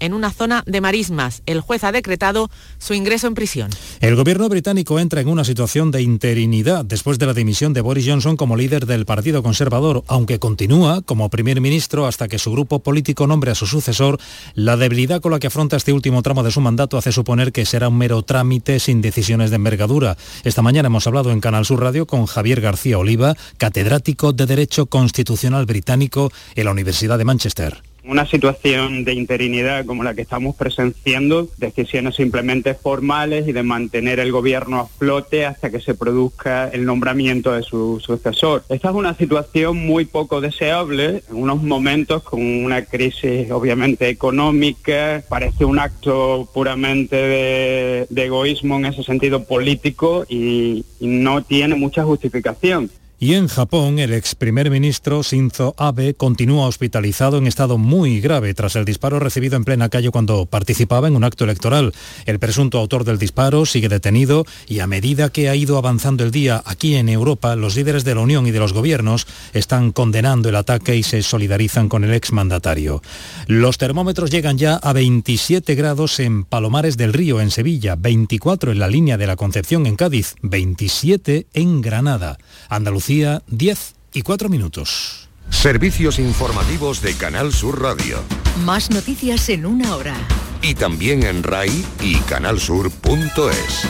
en una zona de marismas. El juez ha decretado su ingreso en prisión. El gobierno británico entra en una situación de interinidad después de la dimisión de Boris Johnson como líder del Partido Conservador, aunque continúa como primer ministro hasta que su grupo político nombre a su sucesor. La debilidad con la que afronta este último tramo de su mandato hace suponer que será un mero trámite sin decisiones de envergadura. Esta mañana hemos hablado en Canal Sur Radio con Javier García Oliva, catedrático de Derecho Constitucional Británico en la Universidad de Manchester una situación de interinidad como la que estamos presenciando, decisiones simplemente formales y de mantener el gobierno a flote hasta que se produzca el nombramiento de su sucesor. Esta es una situación muy poco deseable en unos momentos con una crisis obviamente económica, parece un acto puramente de, egoísmo en ese sentido político y no tiene mucha justificación. Y en Japón, el ex primer ministro Shinzo Abe continúa hospitalizado en estado muy grave tras el disparo recibido en plena calle cuando participaba en un acto electoral. El presunto autor del disparo sigue detenido y a medida que ha ido avanzando el día aquí en Europa, los líderes de la Unión y de los gobiernos están condenando el ataque y se solidarizan con el ex mandatario. Los termómetros llegan ya a 27 grados en Palomares del Río, en Sevilla, 24 en la línea de la Concepción, en Cádiz, 27 en Granada. Andalucía 10 y 4 minutos. Servicios informativos de Canal Sur Radio. Más noticias en una hora. Y también en RAI y canalsur.es.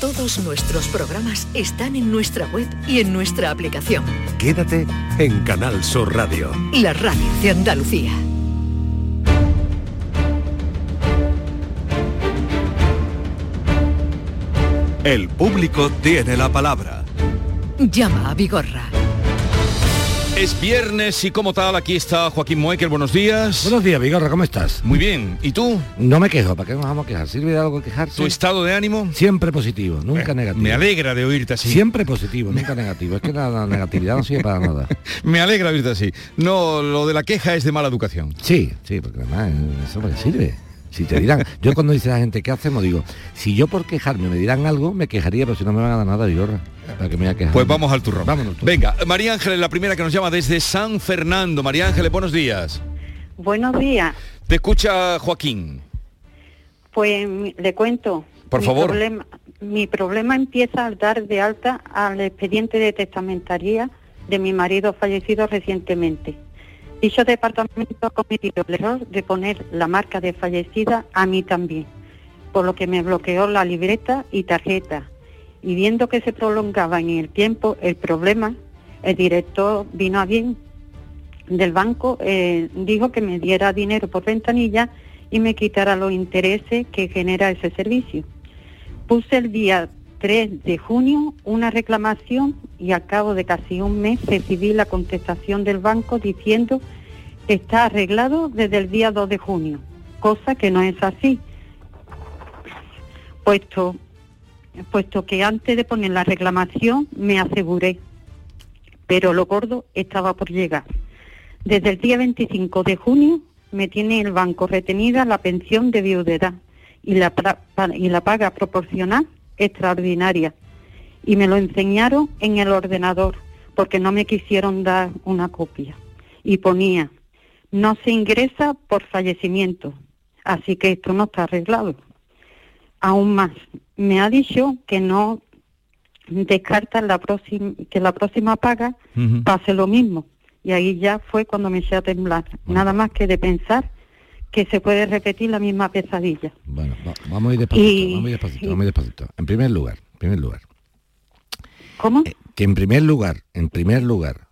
Todos nuestros programas están en nuestra web y en nuestra aplicación. Quédate en Canal Sur Radio. La radio de Andalucía. El público tiene la palabra llama a Vigorra. Es viernes y como tal, aquí está Joaquín Moekel, buenos días. Buenos días, Vigorra, ¿cómo estás? Muy bien, ¿y tú? No me quejo, ¿para qué nos vamos a quejar? ¿Sirve de algo quejarse? ¿Tu estado de ánimo? Siempre positivo, nunca eh, negativo. Me alegra de oírte así. Siempre positivo, nunca negativo. Es que la, negatividad no sirve para nada. me alegra oírte así. No, lo de la queja es de mala educación. Sí, sí, porque además eso me sirve. Si te dirán, yo cuando dice la gente, ¿qué hacemos? Digo, si yo por quejarme me dirán algo, me quejaría, pero si no me van a dar nada, yo para que me voy a quejar. Pues vamos al turrón. Vámonos. Venga, María Ángeles, la primera que nos llama desde San Fernando. María Ángeles, buenos días. Buenos días. Te escucha Joaquín. Pues le cuento. Por favor. mi problema empieza al dar de alta al expediente de testamentaría de mi marido fallecido recientemente. Dicho departamento ha cometido el error de poner la marca de fallecida a mí también, por lo que me bloqueó la libreta y tarjeta. Y viendo que se prolongaba en el tiempo el problema, el director vino a bien del banco, eh, dijo que me diera dinero por ventanilla y me quitara los intereses que genera ese servicio. Puse el día 3 de junio una reclamación y al cabo de casi un mes recibí la contestación del banco diciendo que está arreglado desde el día 2 de junio, cosa que no es así, puesto, puesto que antes de poner la reclamación me aseguré, pero lo gordo estaba por llegar. Desde el día 25 de junio me tiene el banco retenida la pensión de viudedad y la, y la paga proporcional extraordinaria. Y me lo enseñaron en el ordenador porque no me quisieron dar una copia. Y ponía, no se ingresa por fallecimiento, así que esto no está arreglado. Aún más, me ha dicho que no descarta la próxima, que la próxima paga pase lo mismo. Y ahí ya fue cuando me eché a temblar. Nada más que de pensar que se puede repetir la misma pesadilla. Bueno, vamos a ir despacito, vamos a ir despacito, vamos a ir despacito. En primer lugar, en primer lugar. ¿Cómo? Eh, que en primer lugar, en primer lugar,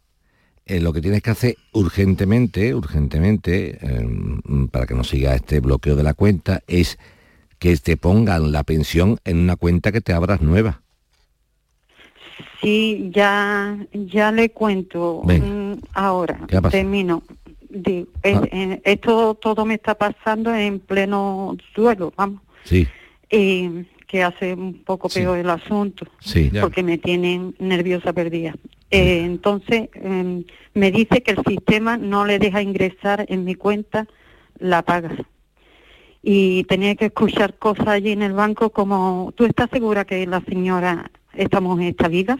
eh, lo que tienes que hacer urgentemente, urgentemente, em, para que no siga este bloqueo de la cuenta, es que te pongan la pensión en una cuenta que te abras nueva. Sí, ya, ya le cuento mm, ahora. Termino. Eh, ah. eh, esto todo me está pasando en pleno suelo, vamos. Sí. que hace un poco peor el asunto, sí, porque me tienen nerviosa perdida. Eh, entonces em, me dice que el sistema no le deja ingresar en mi cuenta la paga. Y tenía que escuchar cosas allí en el banco como, ¿tú estás segura que la señora, esta mujer está viva?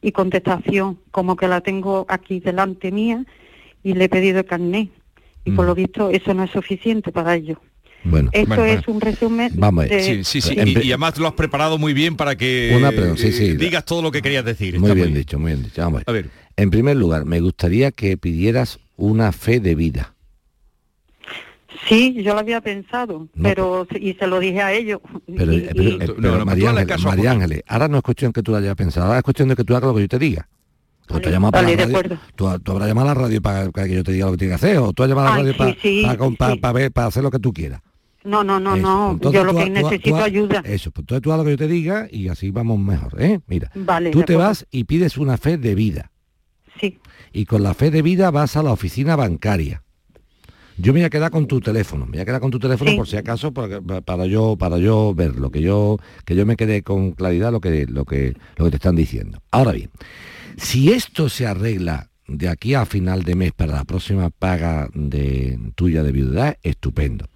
Y contestación, como que la tengo aquí delante mía y le he pedido el carnet. y por lo visto eso no es suficiente para ello. Bueno, Esto Bueno, es bueno. un resumen Vamos a ver. de... Sí, sí, sí. Y, además lo has preparado muy bien para que Una pregunta, sí, sí. eh, digas todo lo que querías decir. muy Está bien dicho, muy bien dicho. Vamos a ver. En primer lugar, me gustaría que pidieras una fe de vida. Sí, yo lo había pensado, No, pero y se lo dije a ellos. Pero, Y- eh, pero, y- eh, No, pero no, no, María, Ángeles, María. Ángeles, ahora no es cuestión que tú lo hayas pensado, ahora es cuestión de que tú hagas lo que yo te diga. Tú, Vale, para vale, la radio, tú, tú habrás llamado a la radio para, para que yo te diga lo que tienes que hacer, o tú has llamado a la radio para, sí, para, con- para- sí. para ver, para hacer lo que tú quieras. No, no, no, Eso. no. Entonces Yo lo tú que tú necesito tú ayuda. Eso, pues entonces tú haz lo que yo te diga y así vamos mejor, ¿eh? Mira, Vale, tú te acuerdo. vas y pides una fe de vida. Sí, y con la fe de vida vas a la oficina bancaria. Yo me voy a quedar con tu teléfono, me voy a quedar con tu teléfono Sí. por si acaso para, para yo para yo verlo, que yo que yo me quede con claridad lo que lo que lo que te están diciendo. Ahora bien, si esto se arregla de aquí a final de mes para la próxima paga de tuya de viudedad, estupendo.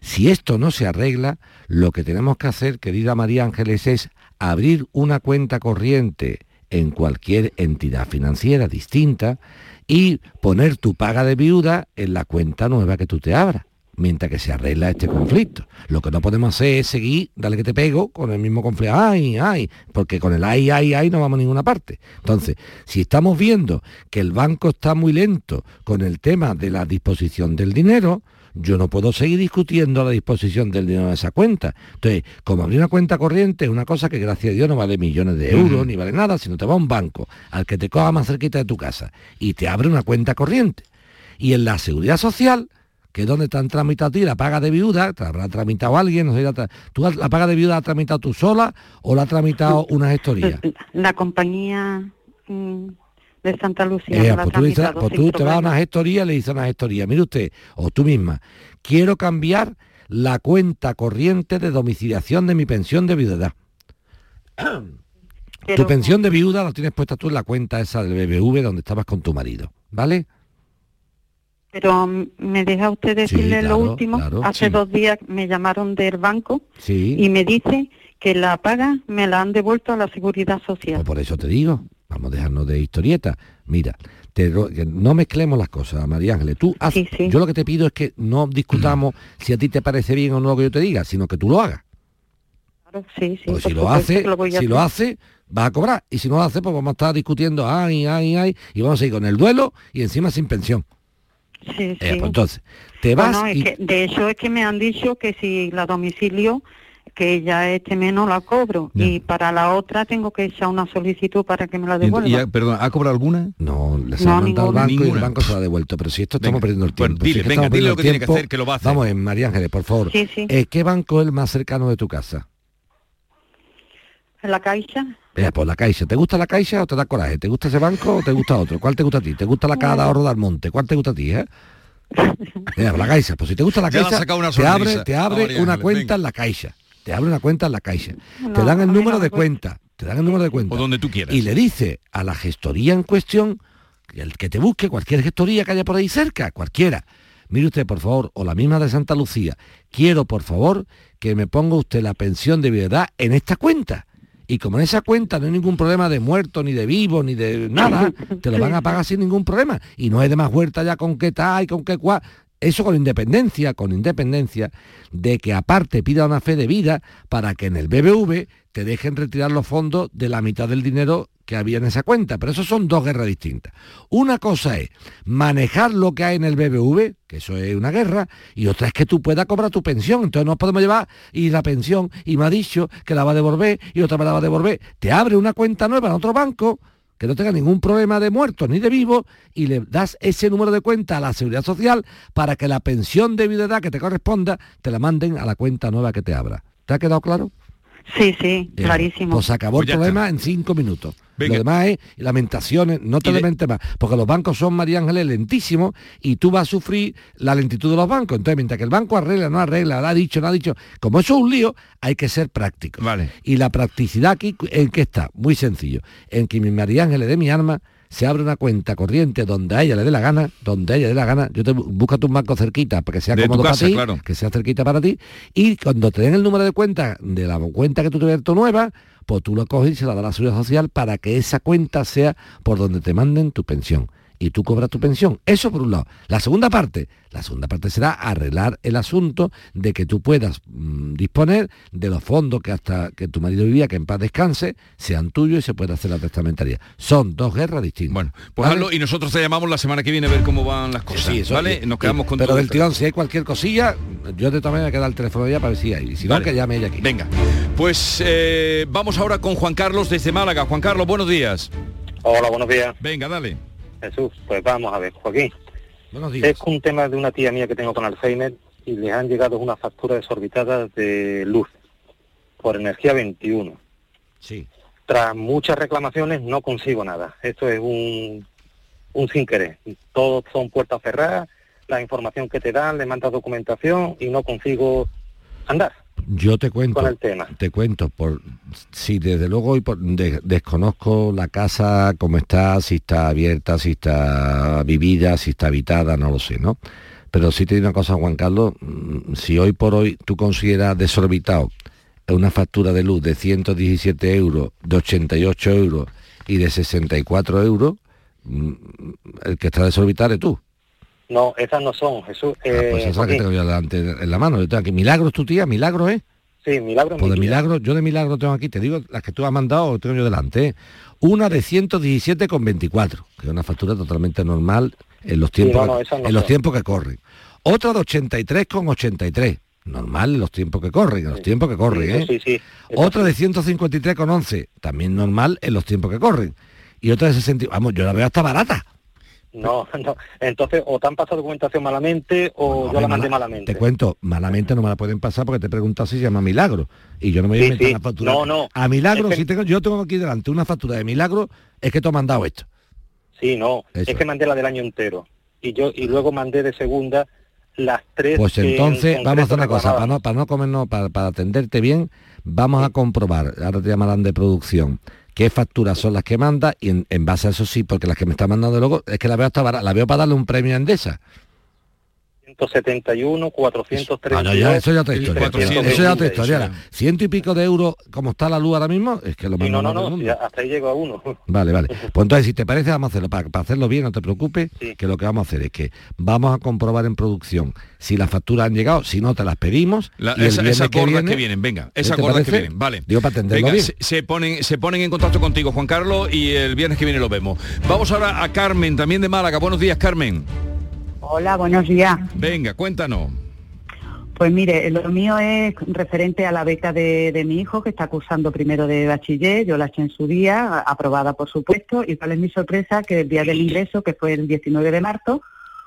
Si esto no se arregla, lo que tenemos que hacer, querida María Ángeles, es abrir una cuenta corriente en cualquier entidad financiera distinta y poner tu paga de viuda en la cuenta nueva que tú te abras mientras que se arregla este conflicto. Lo que no podemos hacer es seguir, dale que te pego, con el mismo conflicto, ay, ay, porque con el ay, ay, ay no vamos a ninguna parte. Entonces, si estamos viendo que el banco está muy lento con el tema de la disposición del dinero, yo no puedo seguir discutiendo la disposición del dinero de esa cuenta. Entonces, como abrir una cuenta corriente es una cosa que gracias a Dios no vale millones de euros, ni vale nada, sino te va a un banco al que te coja más cerquita de tu casa y te abre una cuenta corriente. Y en la seguridad social, que es donde te han tramitado a ti la paga de viuda, te la habrá tramitado alguien, no sé, la ¿tú la paga de viuda la has tramitado tú sola o la ha tramitado una gestoría? la compañía mm, de Santa Lucía. Eh, ha pues tú, dices- pues tú te vas a una gestoría y le dices a una gestoría, mire usted, o tú misma, quiero cambiar la cuenta corriente de domiciliación de mi pensión de viudedad. Pero- Tu pensión de viuda la tienes puesta tú en la cuenta esa del BBV donde estabas con tu marido, ¿vale? Pero mm, me deja usted decirle claro, lo último. claro, Hace sí. dos días me llamaron del banco Sí. y me dice que la paga me la han devuelto a la seguridad Pues social. por eso te digo, vamos a dejarnos de historieta. Mira, te no mezclemos las cosas, María Ángeles. Tú haz- yo lo que te pido es que no discutamos si a ti te parece bien o no lo que yo te diga, sino que tú lo hagas. Claro, sí, sí. Por si lo hace, lo si lo hace, vas a cobrar. Y si no lo hace, pues vamos a estar discutiendo, ay, ay, ay, y vamos a ir con el duelo y encima sin pensión. Sí, Eh, sí. pues entonces, te vas Bueno, es y- que, de hecho es que me han dicho que si la domicilio, que ya este mes no la cobro. Ya. Y para la otra tengo que echar una solicitud para que me la devuelva. y perdón, ¿ha cobrado alguna? No, le se No, ha mandado al ninguna. banco y el banco se lo ha devuelto. Pero si esto estamos perdiendo el Bueno, tiempo. dile, si venga, dile lo que tiene que hacer, que lo va a hacer. Vamos, en María Ángeles, por favor. Sí, sí. Eh, ¿Qué banco es el más cercano de tu casa? ¿En la caixa? Eh, pues la Caixa. ¿Te gusta la Caixa o te da coraje? ¿Te gusta ese banco o te gusta otro? ¿Cuál te gusta a ti? ¿Te gusta la Caja de Ahorro del Monte? ¿Cuál te gusta a ti, eh? Eh, la Caixa. Pues si te gusta la Ya Caixa, una te abre, te abre María una cuenta venga. en la Caixa. Te abre una cuenta en la Caixa. te dan el número de cuenta. Te dan el número de cuenta. O donde tú quieras. Y le dice a la gestoría en cuestión, que el que te busque, cualquier gestoría que haya por ahí cerca, cualquiera. Mire usted, por favor, o la misma de Santa Lucía, quiero, por favor, que me ponga usted la pensión de viudedad en esta cuenta. Y como en esa cuenta no hay ningún problema de muerto, ni de vivo, ni de nada, te lo van a pagar sin ningún problema. Y no es de más huerta ya con qué tal y con qué cual. Eso con independencia, con independencia de que aparte pida una fe de vida para que en el BBV te dejen retirar los fondos de la mitad del dinero que había en esa cuenta. Pero eso son dos guerras distintas. Una cosa es manejar lo que hay en el BBV, que eso es una guerra, y otra es que tú puedas cobrar tu pensión. Entonces no podemos llevar y la pensión y me ha dicho que la va a devolver y otra me la va a devolver. Te abre una cuenta nueva en otro banco que no tenga ningún problema de muertos ni de vivos y le das ese número de cuenta a la seguridad social para que la pensión de viudedad que te corresponda te la manden a la cuenta nueva que te abra. ¿Te ha quedado claro? Sí, sí, Eh, clarísimo. Pues acabó Pues el problema en cinco minutos. Venga. Lo demás es lamentaciones, no te lamentes más, porque los bancos son, María Ángeles, lentísimos y tú vas a sufrir la lentitud de los bancos. Entonces, mientras que el banco arregla, no arregla, lo ha dicho, no ha dicho, como eso es un lío, hay que ser práctico. Vale. Y la practicidad aquí, ¿en qué está? Muy sencillo. En que mi María Ángeles de mi arma se abre una cuenta corriente donde a ella le dé la gana, donde a ella le dé la gana, yo te bu- búscate un banco cerquita para que sea De tu cómodo casa, para ti, claro. que sea cerquita para ti, y cuando te den el número de cuenta de la cuenta que tú te has abierto nueva, pues tú lo coges y se la das a la seguridad social para que esa cuenta sea por donde te manden tu pensión. Y tú cobras tu pensión. Eso por un lado. La segunda parte, la segunda parte será arreglar el asunto de que tú puedas mm, disponer de los fondos que hasta que tu marido vivía, que en paz descanse, sean tuyos y se pueda hacer la testamentaria. Son dos guerras distintas. Bueno, pues hazlo y nosotros te llamamos la semana que viene a ver cómo van las cosas. Sí, eso, ¿vale? y- Nos quedamos y- con Pero todo del esto. tirón, si hay cualquier cosilla, yo de todas maneras queda el teléfono ya para ver si hay. Y si Vale. no, que llame ella aquí. Venga, pues eh, vamos ahora con Juan Carlos desde Málaga. Juan Carlos, buenos días. Hola, buenos días. Venga, dale. Jesús, pues vamos a ver, Joaquín. Buenos Es un tema de una tía mía que tengo con Alzheimer y les han llegado unas facturas desorbitadas de luz por energía 21. Sí. Tras muchas reclamaciones no consigo nada. Esto es un, un sin querer. Todos son puertas cerradas, la información que te dan, le mandas documentación y no consigo andar. Yo te cuento, Con el tema. te cuento, por si desde luego hoy por- de- desconozco la casa, cómo está, si está abierta, si está vivida, si está habitada, no lo sé, ¿no? Pero sí te digo una cosa, Juan Carlos, mm, si hoy por hoy tú consideras desorbitado una factura de luz de 117 euros, de 88 euros y de 64 euros, mm, el que está desorbitado eres tú. No, esas no son, Jesús. Eh, Pues esa es la que Joaquín, tengo yo delante en la mano. Yo tengo aquí. Milagros tu tía, milagro, ¿eh? sí, milagro. Pues mi de milagro, yo de milagro tengo aquí, te digo, las que tú has mandado tengo yo delante. ¿eh? Una de 117,24, que es una factura totalmente normal en los tiempos, no, no, que- esas no en los tiempos que corren. Otra de 83,83, normal en los tiempos que corren, en los tiempos que corren, Sí, ¿eh? sí, sí. Otra de 153,11, también normal en los tiempos que corren. Y otra de 60, vamos, yo la veo hasta barata. No, no. Entonces, o te han pasado documentación malamente o yo la mandé Mala- malamente. Te cuento, malamente no me la pueden pasar porque te he preguntado si se llama Milagro. Y yo no me voy a inventar sí. una factura. No, no. A Milagro, Es que- si tengo, yo tengo aquí delante una factura de Milagro, es que tú has mandado esto. Sí, no. Eso Es que es. mandé la del año entero. Y yo y luego mandé de segunda las tres. Pues en entonces vamos a hacer una cosa, para no, para no comernos, para, para atenderte bien, vamos a comprobar, ahora te llamarán de producción, qué facturas son las que manda y en, base a eso sí, porque las que me está mandando luego, es que la veo hasta barata, la veo para darle un premio a Endesa. 171, 432. Ah, no, ya, eso ya otra y historia. 326. Eso ya otra historia. Ciento y pico de euros, como está la luz ahora mismo, es que lo Sí, manda no, no, más no, mundo. hasta ahí llego a uno. Vale, vale. Pues entonces, si te parece, vamos a hacerlo. Para, para hacerlo bien, no te preocupes, que lo que vamos a hacer es que vamos a comprobar en producción si las facturas han llegado, si no, te las pedimos. La- y esa- esas que gordas viene- que vienen, venga, ¿Qué esas te gordas que vienen, vale. Digo, para atenderlo Venga, bien. se, se ponen, se ponen en contacto contigo, Juan Carlos, y el viernes que viene lo vemos. Vamos ahora a Carmen, también de Málaga. Buenos días, Carmen. Hola, buenos días. Venga, cuéntanos. Pues mire, lo mío es referente a la beca de, de mi hijo que está cursando primero de bachiller, yo la eché en su día, aprobada por supuesto, y cuál es mi sorpresa que el día del ingreso, que fue el 19 de marzo,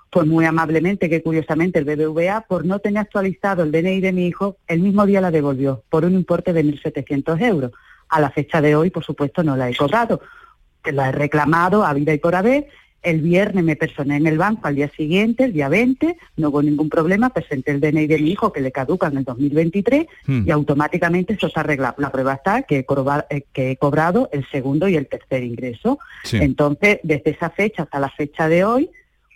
pues muy amablemente, que curiosamente el BBVA, por no tener actualizado el DNI de mi hijo, el mismo día la devolvió por un importe de 1.700 euros. A la fecha de hoy, por supuesto, no la he cobrado. La he reclamado a vida y por haber. El viernes me personé en el banco al día siguiente, el día 20, no hubo ningún problema, presenté el DNI de mi hijo que le caduca en el 2023 Hmm. y automáticamente eso está arreglado. La prueba está que he, corba- eh, que he cobrado el segundo y el tercer ingreso. Sí. Entonces, desde esa fecha hasta la fecha de hoy,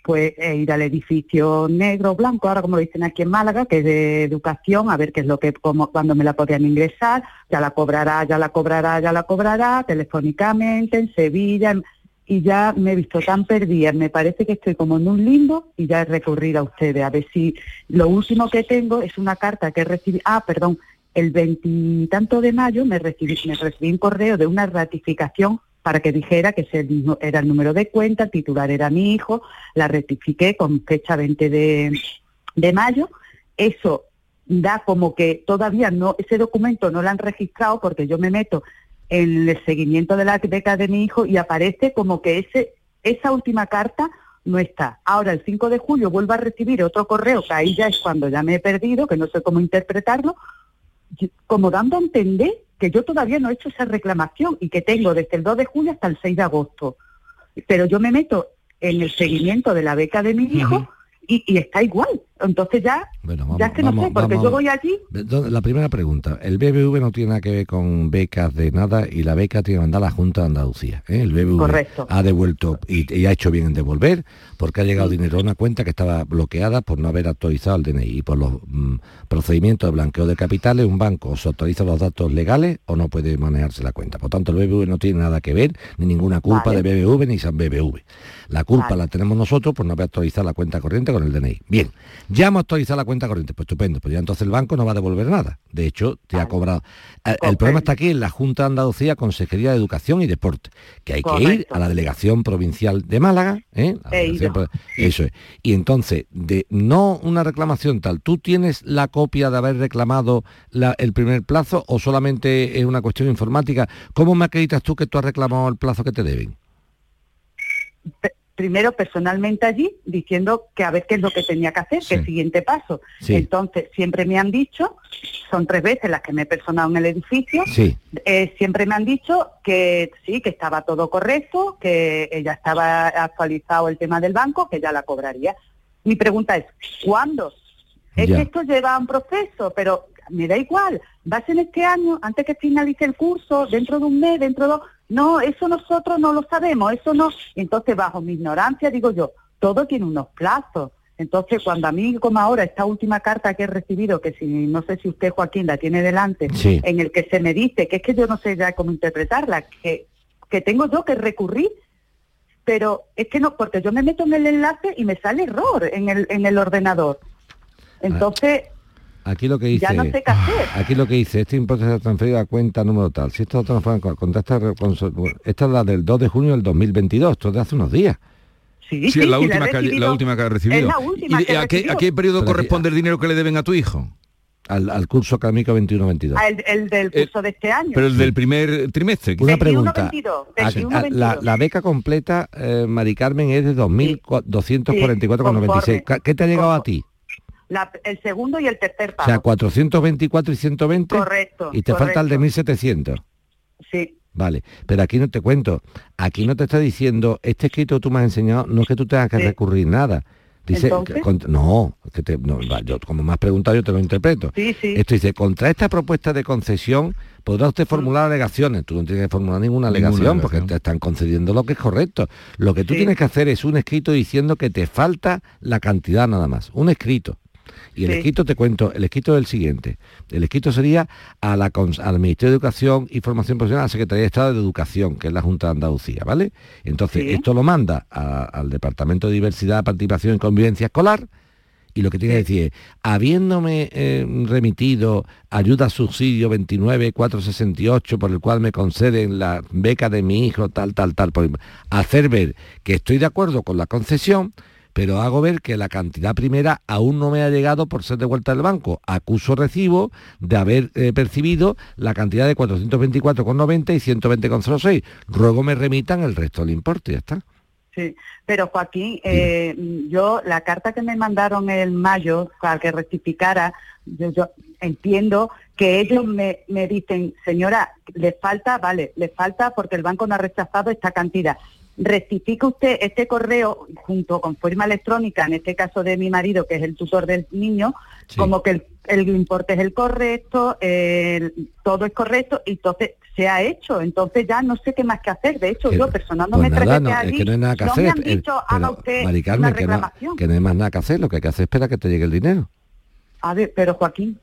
pues eh, ir al edificio negro blanco, ahora como lo dicen aquí en Málaga, que es de educación, a ver qué es lo que, como, cuando me la podrían ingresar, ya la cobrará, ya la cobrará, ya la cobrará, telefónicamente, en Sevilla, en- y ya me he visto tan perdida, me parece que estoy como en un limbo y ya he recurrido a ustedes, a ver si lo último que tengo es una carta que recibí, ah, perdón, el veintitanto de mayo me recibí, me recibí un correo de una ratificación para que dijera que ese era el número de cuenta, el titular era mi hijo, la rectifiqué con fecha 20 de, de mayo. Eso da como que todavía no, ese documento no lo han registrado porque yo me meto en el seguimiento de la beca de mi hijo y aparece como que ese, esa última carta no está. Ahora, el 5 de julio vuelvo a recibir otro correo, que ahí ya es cuando ya me he perdido, que no sé cómo interpretarlo, como dando a entender que yo todavía no he hecho esa reclamación y que tengo desde el 2 de julio hasta el 6 de agosto. Pero yo me meto en el seguimiento de la beca de mi hijo y, y está igual. Entonces ya, Bueno, vamos, ya es que no vamos, sé, porque vamos. yo voy allí, ¿Dónde- La primera pregunta, el BBV no tiene nada que ver con becas de nada y la beca tiene que mandar la Junta de Andalucía. ¿eh? El BBV Correcto. ha devuelto y, y ha hecho bien en devolver porque ha llegado dinero a una cuenta que estaba bloqueada por no haber actualizado el DNI y por los mm, procedimientos de blanqueo de capitales, un banco o se actualiza los datos legales o no puede manejarse la cuenta. Por tanto, el BBV no tiene nada que ver, ni ninguna culpa Vale. de BBV ni San BBV. La culpa Vale. la tenemos nosotros por no haber actualizado la cuenta corriente con el DNI. Bien, ya hemos actualizado la cuenta corriente, pues estupendo, pues ya entonces el banco no va a devolver nada. De hecho, te ha cobrado. El, el problema está aquí en la Junta de Andalucía, Consejería de Educación y Deporte, que hay que ir a la delegación provincial de Málaga, ¿eh? Delegación Eso es. Y entonces, de no una reclamación tal, ¿tú tienes la copia de haber reclamado la- el primer plazo o solamente es una cuestión informática? ¿Cómo me acreditas tú que tú has reclamado el plazo que te deben? Primero personalmente allí, diciendo que a ver qué es lo que tenía que hacer, Sí. que el siguiente paso. Sí. Entonces, siempre me han dicho, son tres veces las que me he personado en el edificio, Sí. eh, siempre me han dicho que sí, que estaba todo correcto, que ya estaba actualizado el tema del banco, que ya la cobraría. Mi pregunta es, ¿cuándo? Es Ya. que esto lleva un proceso, pero me da igual, va a ser este año, antes que finalice el curso, dentro de un mes, dentro de dos... No, eso nosotros no lo sabemos, eso no... Entonces, bajo mi ignorancia, digo yo, todo tiene unos plazos. Entonces, cuando a mí, como ahora, esta última carta que he recibido, que si no sé si usted, Joaquín, la tiene delante, Sí. en el que se me dice, que es que yo no sé ya cómo interpretarla, que, que tengo yo que recurrir, pero es que no, porque yo me meto en el enlace y me sale error en el, en el ordenador. Entonces, Aquí lo que dice... ya no sé qué hacer. Aquí lo que dice, este importe se ha transferido a cuenta número tal. Si esto transfiere con, con esta, es la del 2 de junio del 2022, esto es de hace unos días. Sí, Sí, es la sí, última, he que, ha- recibido. la última que ha recibido. Es la última ¿Y que a, qué, a qué periodo Pero aquí- corresponde el dinero que le deben a tu hijo? Al, al curso académico 21-22. Ah, el, el del curso de este año. Pero el del primer trimestre. Una 21, pregunta. 22, A- 21, a- la, 22. la beca completa, eh, Mari Carmen, es de 2.244,96. conforme. ¿Qué- ¿Qué te ha llegado a Conforme. ti? La- el segundo y el tercer O pago. sea, 424 y 120. Correcto, Y te falta el de correcto. 1.700. Sí, Vale, pero aquí no te cuento, aquí no te está diciendo, este escrito que tú me has enseñado, no es que tú tengas que Sí. recurrir nada. Dice, no, que te- no, yo, como me has preguntado yo te lo interpreto. sí, sí. Esto dice, contra esta propuesta de concesión podrá usted formular alegaciones. Tú no tienes que formular ninguna Ninguna alegación porque alegación. te están concediendo lo que es correcto. Lo que tú Sí. tienes que hacer es un escrito diciendo que te falta la cantidad nada más. Un escrito. Y el Sí. escrito, te cuento, el escrito es el siguiente. El escrito sería a la, al Ministerio de Educación y Formación Profesional, a la Secretaría de Estado de Educación, que es la Junta de Andalucía, ¿vale? Entonces, Sí. esto lo manda a- al Departamento de Diversidad, Participación y Convivencia Escolar, y lo que tiene que decir es, habiéndome eh, remitido ayuda subsidio 29468 por el cual me conceden la beca de mi hijo, tal, tal, tal, por, hacer ver que estoy de acuerdo con la concesión, pero hago ver que la cantidad primera aún no me ha llegado por ser devuelta del banco. Acuso recibo de haber eh, percibido la cantidad de 424,90 y 120,06. Ruego me remitan el resto del importe, ya está. Sí, pero Joaquín, eh, yo la carta que me mandaron en mayo para que rectificara, yo, yo entiendo que ellos me, me dicen, señora, le falta, vale, le falta porque el banco no ha rechazado esta cantidad. Rectifique usted este correo junto con firma electrónica, en este caso de mi marido, que es el tutor del niño, Sí. como que el, el importe es el correcto, el- todo es correcto, y entonces se ha hecho. Entonces ya no sé qué más que hacer. De hecho, Que- yo personándome Pues nada, no, es que no hay nada que no hacer. me han dicho, pero, haga usted Mari Carmen, una que no, que no hay más nada que hacer, lo que hay que hacer es esperar que te llegue el dinero. A ver, pero Joaquín,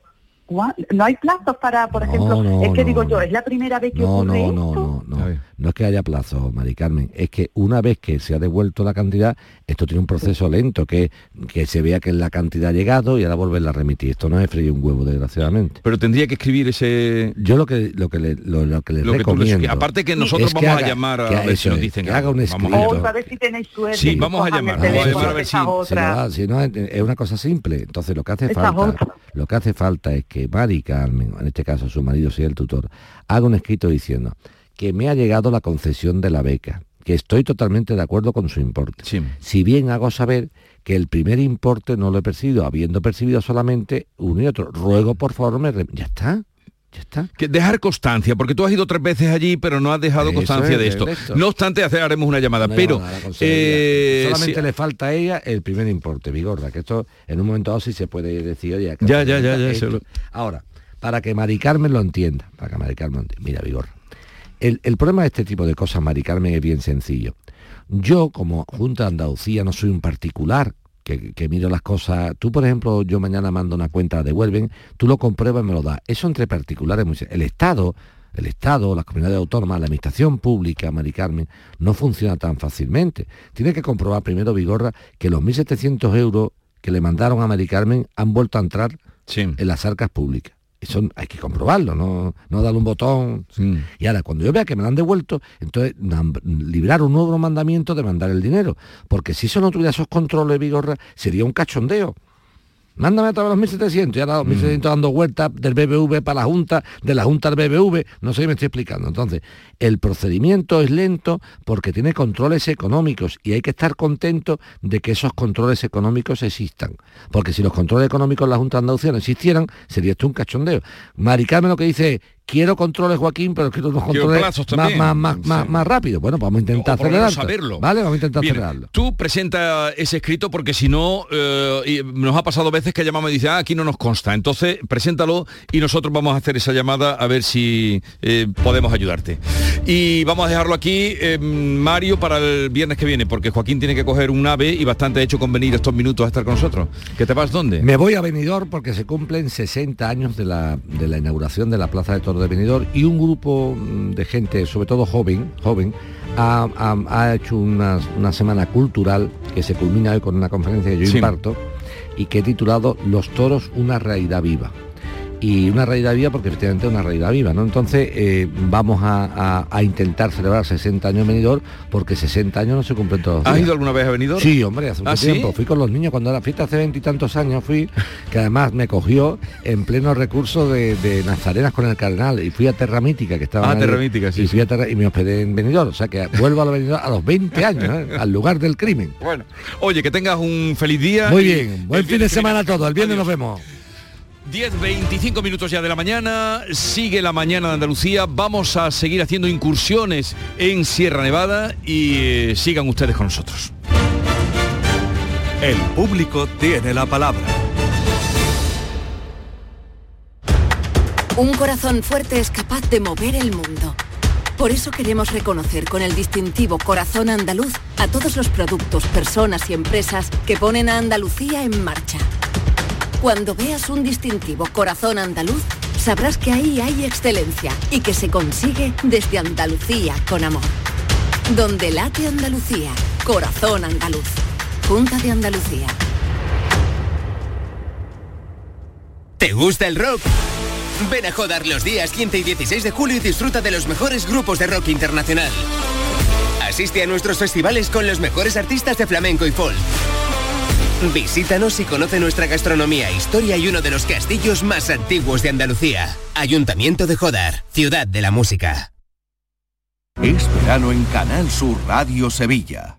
¿cuá- no hay plazos para, por No, ejemplo, no, es que no, digo yo, es la primera vez que ocurre esto. No, es que haya plazo, Mari Carmen, es que una vez que se ha devuelto la cantidad, esto tiene un proceso lento, que, que se vea que la cantidad ha llegado y ahora volverla a remitir. Esto no es freír un huevo, desgraciadamente. Pero tendría que escribir ese... Yo lo que lo que le, lo, lo que le Lo que tú les- recomiendo. aparte que nosotros es que vamos a llamar a ver si nos dicen que haga un algo. Vamos a escrito. A ver si tenéis suerte. Sí, vamos a llamar, vamos a a ver si- si no, es es una cosa simple. Entonces lo que hace Esa falta, otra. lo que hace falta es que Mari Carmen, en este caso su marido sea el tutor, haga un escrito diciendo que me ha llegado la concesión de la beca, que estoy totalmente de acuerdo con su importe. Sí. Si bien hago saber que el primer importe no lo he percibido, habiendo percibido solamente uno y otro. Ruego por favor me... Ya está. Que dejar constancia, porque tú has ido tres veces allí, pero no has dejado Eso constancia es, de esto. No obstante, haremos una llamada, Una pero llamada eh, solamente le falta a ella el primer importe, Vigorra, que esto en un momento dado sí se puede decir, oye, Ya, ya, ya, ya, lo- Ahora, para que Mari Carmen lo entienda, para que Mari Carmen lo entienda, mira, Vigorra, el, el problema de este tipo de cosas, Mari Carmen, es bien sencillo. Yo, como Junta de Andalucía, no soy un particular que, que miro las cosas. Tú, por ejemplo, yo mañana mando una cuenta, devuelven, tú lo compruebas y me lo das. Eso entre particulares, el Estado, el Estado, las comunidades autónomas, la administración pública, Mari Carmen, no funciona tan fácilmente. Tiene que comprobar primero, Vigorra, que los 1.700 euros que le mandaron a Mari Carmen han vuelto a entrar en las arcas públicas. Eso hay que comprobarlo, no, no darle un botón. Y ahora, cuando yo vea que me lo han devuelto, entonces librar un nuevo mandamiento de mandar el dinero. Porque si eso no tuviera esos controles, Vigorra, sería un cachondeo. Mándame a través de los 1.700 y ahora los 1.700 dando vueltas del BBV para la Junta, de la Junta al BBV, no sé si me estoy explicando. Entonces, el procedimiento es lento porque tiene controles económicos y hay que estar contento de que esos controles económicos existan. Porque si los controles económicos de la Junta de Andalucía no existieran, sería esto un cachondeo. Mari Carmen lo que dice es, quiero controles, Joaquín, pero quiero unos controles más, más, más, más, más rápido. Bueno, pues vamos a intentar acelerarlo. saberlo. Vale, vamos a intentar Bien, acelerarlo. Tú presenta ese escrito porque si no, eh, nos ha pasado veces que llamamos y dice, ah, aquí no nos consta. Entonces, preséntalo y nosotros vamos a hacer esa llamada a ver si eh, podemos ayudarte. Y vamos a dejarlo aquí, eh, Mario, para el viernes que viene, porque Joaquín tiene que coger un ave y bastante hecho con venir estos minutos a estar con nosotros. ¿Que te vas dónde? Me voy a Benidorm porque se cumplen 60 años de la, de la inauguración de la Plaza de Toros de Benidorm y un grupo mm, de gente, sobre todo joven, joven, ha, ha- ha hecho una, una semana cultural que se culmina hoy con una conferencia que yo Sí. imparto y que he titulado Los toros, una realidad viva. Y una realidad viva porque efectivamente es una realidad viva, ¿no? Entonces eh, vamos a, a- a intentar celebrar 60 años en Benidorm porque 60 años no se cumplen todos los ¿Has días. ido alguna vez a Benidorm? Sí, hombre, hace mucho ¿Ah, sí? tiempo. Fui con los niños cuando era fiesta hace veintitantos años, fui, que además me cogió en pleno recurso de, de Nazarenas con el Cardenal y fui a Terra Mítica, que estaba Ah, ahí, Terra Mítica, sí, y, fui a Terra- y me hospedé en Benidorm, o sea que vuelvo a los Benidorm a los 20 años, ¿eh? al lugar del crimen. Bueno, oye, que tengas un feliz día. Muy y bien, buen fin de semana a todos, el viernes nos vemos. 10, 25 minutos ya de la mañana, sigue la mañana de Andalucía, vamos a seguir haciendo incursiones en Sierra Nevada y eh, sigan ustedes con nosotros. El público tiene la palabra. Un corazón fuerte es capaz de mover el mundo. Por eso queremos reconocer con el distintivo Corazón Andaluz a todos los productos, personas y empresas que ponen a Andalucía en marcha. Cuando veas un distintivo Corazón Andaluz, sabrás que ahí hay excelencia y que se consigue desde Andalucía con amor. Donde late Andalucía, Corazón Andaluz. Junta de Andalucía. ¿Te gusta el rock? Ven a Jodar los días 15 y 16 de julio y disfruta de los mejores grupos de rock internacional. Asiste a nuestros festivales con los mejores artistas de flamenco y folk. Visítanos y conoce nuestra gastronomía, historia y uno de los castillos más antiguos de Andalucía. Ayuntamiento de Jodar, ciudad de la música. Es verano en Canal Sur Radio Sevilla.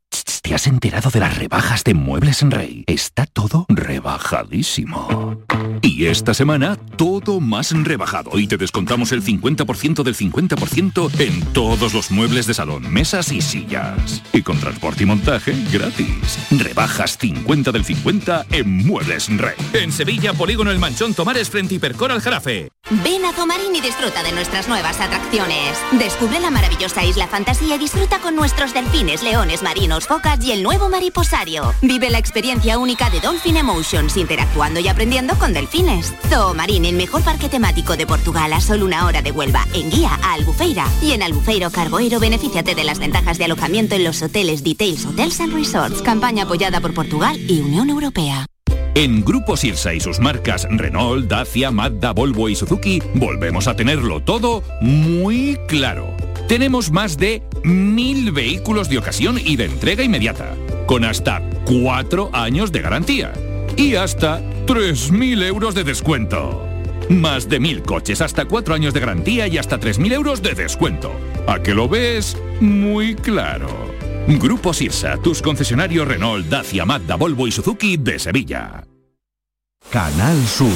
¿Te has enterado de las rebajas de Muebles en Rey? Está todo rebajadísimo. Y esta semana, todo más rebajado. Y te descontamos el 50% del 50% en todos los muebles de salón, mesas y sillas. Y con transporte y montaje gratis. Rebajas 50 del 50 en Muebles Rey. En Sevilla, Polígono El Manchón Tomares frente Hipercor al Jarafe. Ven a Zomarín y disfruta de nuestras nuevas atracciones. Descubre la maravillosa isla fantasía y disfruta con nuestros delfines, leones marinos, focas y el nuevo mariposario. Vive la experiencia única de Dolphin Emotions, interactuando y aprendiendo con delfines. Zoomarín, el mejor parque temático de Portugal a solo una hora de Huelva, en guía a Albufeira. Y en Albufeiro Carboeiro, benefíciate de las ventajas de alojamiento en los hoteles Details Hotels and Resorts, campaña apoyada por Portugal y Unión Europea. En Grupo Sirsa y sus marcas Renault, Dacia, Mazda, Volvo y Suzuki, volvemos a tenerlo todo muy claro. Tenemos más de mil vehículos de ocasión y de entrega inmediata. con hasta 4 años de garantía y hasta 3.000 euros de descuento. Más de 1.000 coches, hasta 4 años de garantía y hasta 3.000 euros de descuento. ¿A que lo ves? Muy claro. Grupo Sirsa, tus concesionarios Renault, Dacia, Mazda, Volvo y Suzuki de Sevilla. Canal Sur,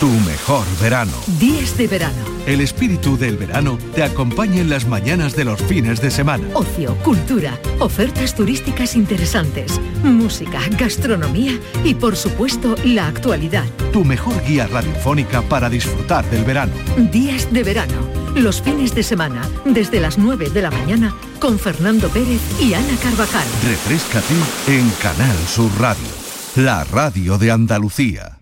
tu mejor verano. Días de verano. El espíritu del verano te acompaña en las mañanas de los fines de semana. Ocio, cultura, ofertas turísticas interesantes, música, gastronomía y por supuesto la actualidad. Tu mejor guía radiofónica para disfrutar del verano. Días de verano. Los fines de semana, desde las 9 de la mañana, con Fernando Pérez y Ana Carvajal. Refrescate en Canal Sur Radio, la radio de Andalucía.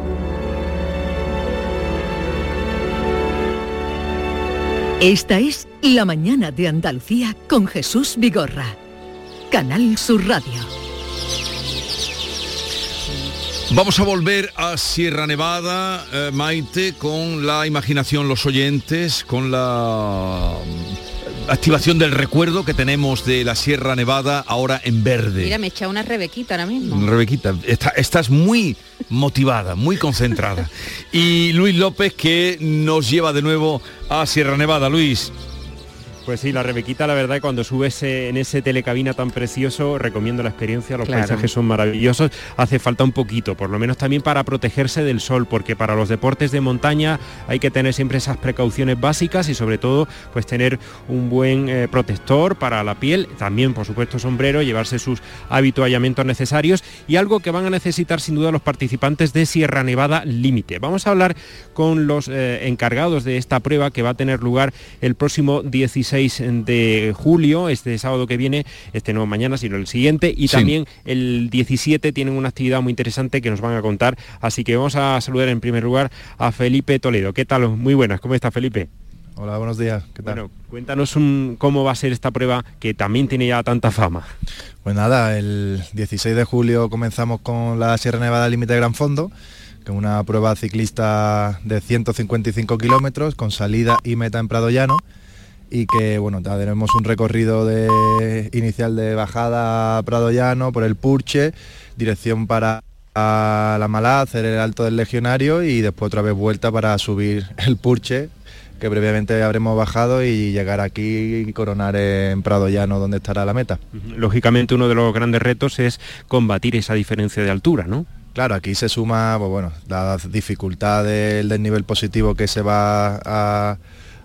Esta es La mañana de Andalucía con Jesús Vigorra. Canal Sur Radio. Vamos a volver a Sierra Nevada, eh, Maite, con la imaginación, los oyentes, con la mm, activación del recuerdo que tenemos de la Sierra Nevada ahora en verde. Mira, me echa una rebequita ahora mismo. Rebequita, está- estás muy motivada, muy concentrada. Y Luis López que nos lleva de nuevo a Sierra Nevada. Luis. Pues sí, la Rebequita, la verdad, cuando subes en ese telecabina tan precioso, recomiendo la experiencia, los Claro. paisajes son maravillosos, hace falta un poquito, por lo menos también para protegerse del sol, porque para los deportes de montaña hay que tener siempre esas precauciones básicas y sobre todo, pues tener un buen eh, protector para la piel, también por supuesto sombrero, llevarse sus habituallamientos necesarios y algo que van a necesitar sin duda los participantes de Sierra Nevada Límite. Vamos a hablar con los eh, encargados de esta prueba que va a tener lugar el próximo 16 de julio, este sábado que viene, este no mañana, sino el siguiente, y Sí. también el 17 tienen una actividad muy interesante que nos van a contar, así que vamos a saludar en primer lugar a Felipe Toledo. ¿Qué tal? Muy buenas, ¿cómo está Felipe? Hola, buenos días. ¿Qué tal? Bueno, cuéntanos un- cómo va a ser esta prueba que también tiene ya tanta fama. Pues nada, el 16 de julio comenzamos con la Sierra Nevada Límite de Gran Fondo, que es una prueba ciclista de 155 kilómetros con salida y meta en Prado Llano y que bueno, tenemos un recorrido de, inicial de bajada a Prado Llano por el Purche, dirección para a la Malá, hacer el Alto del Legionario y después otra vez vuelta para subir el Purche que previamente habremos bajado y llegar aquí y coronar en Prado Llano donde estará la meta. Lógicamente uno de los grandes retos es combatir esa diferencia de altura, ¿no? Claro, aquí se suma, pues bueno, la dificultad del desnivel positivo que se va a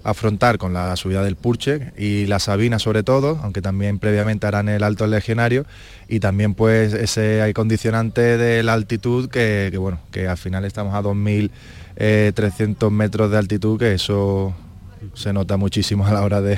afrontar con la subida del Purche y la Sabina sobre todo, aunque también previamente harán el Alto Legionario y también pues ese condicionante de la altitud que, bueno, que al final estamos a 2.300 metros de altitud, que eso se nota muchísimo a la hora de,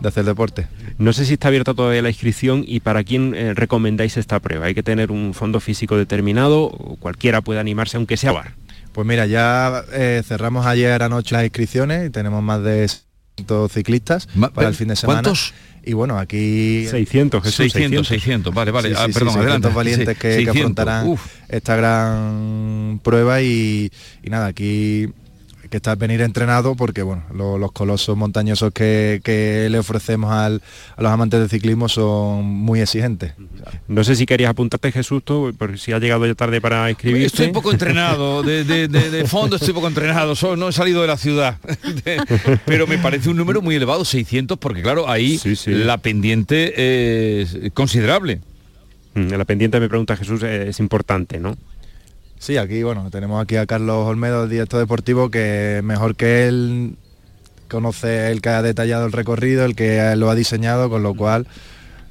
de hacer deporte. No sé si está abierta todavía la inscripción y para quién eh, recomendáis esta prueba. Hay que tener un fondo físico determinado o cualquiera puede animarse aunque sea bar. Pues mira, ya eh, cerramos ayer anoche las inscripciones y tenemos más de 600 ciclistas para el fin de semana. ¿Cuántos? Y bueno, aquí... 600, Jesús, 600, 600, vale, vale. Sí, Ah, sí, perdón, sí, 600 adelante. valientes Sí, que, que 600, afrontarán uf. esta gran prueba y, y nada, aquí que está venir entrenado porque bueno, lo- los colosos montañosos que, que le ofrecemos al- a los amantes del ciclismo son muy exigentes. No sé si querías apuntarte Jesús, tú, porque si ha llegado ya tarde para inscribirte. Estoy poco entrenado, de, de- de- de fondo estoy poco entrenado, so- no he salido de la ciudad. De- pero me parece un número muy elevado, 600, porque claro, ahí la pendiente es considerable. Mm, La pendiente, me pregunta Jesús, es importante, ¿no? Sí, aquí bueno, tenemos aquí a Carlos Olmedo, el director deportivo, que mejor que él conoce el que ha detallado el recorrido, el que lo ha diseñado, con lo cual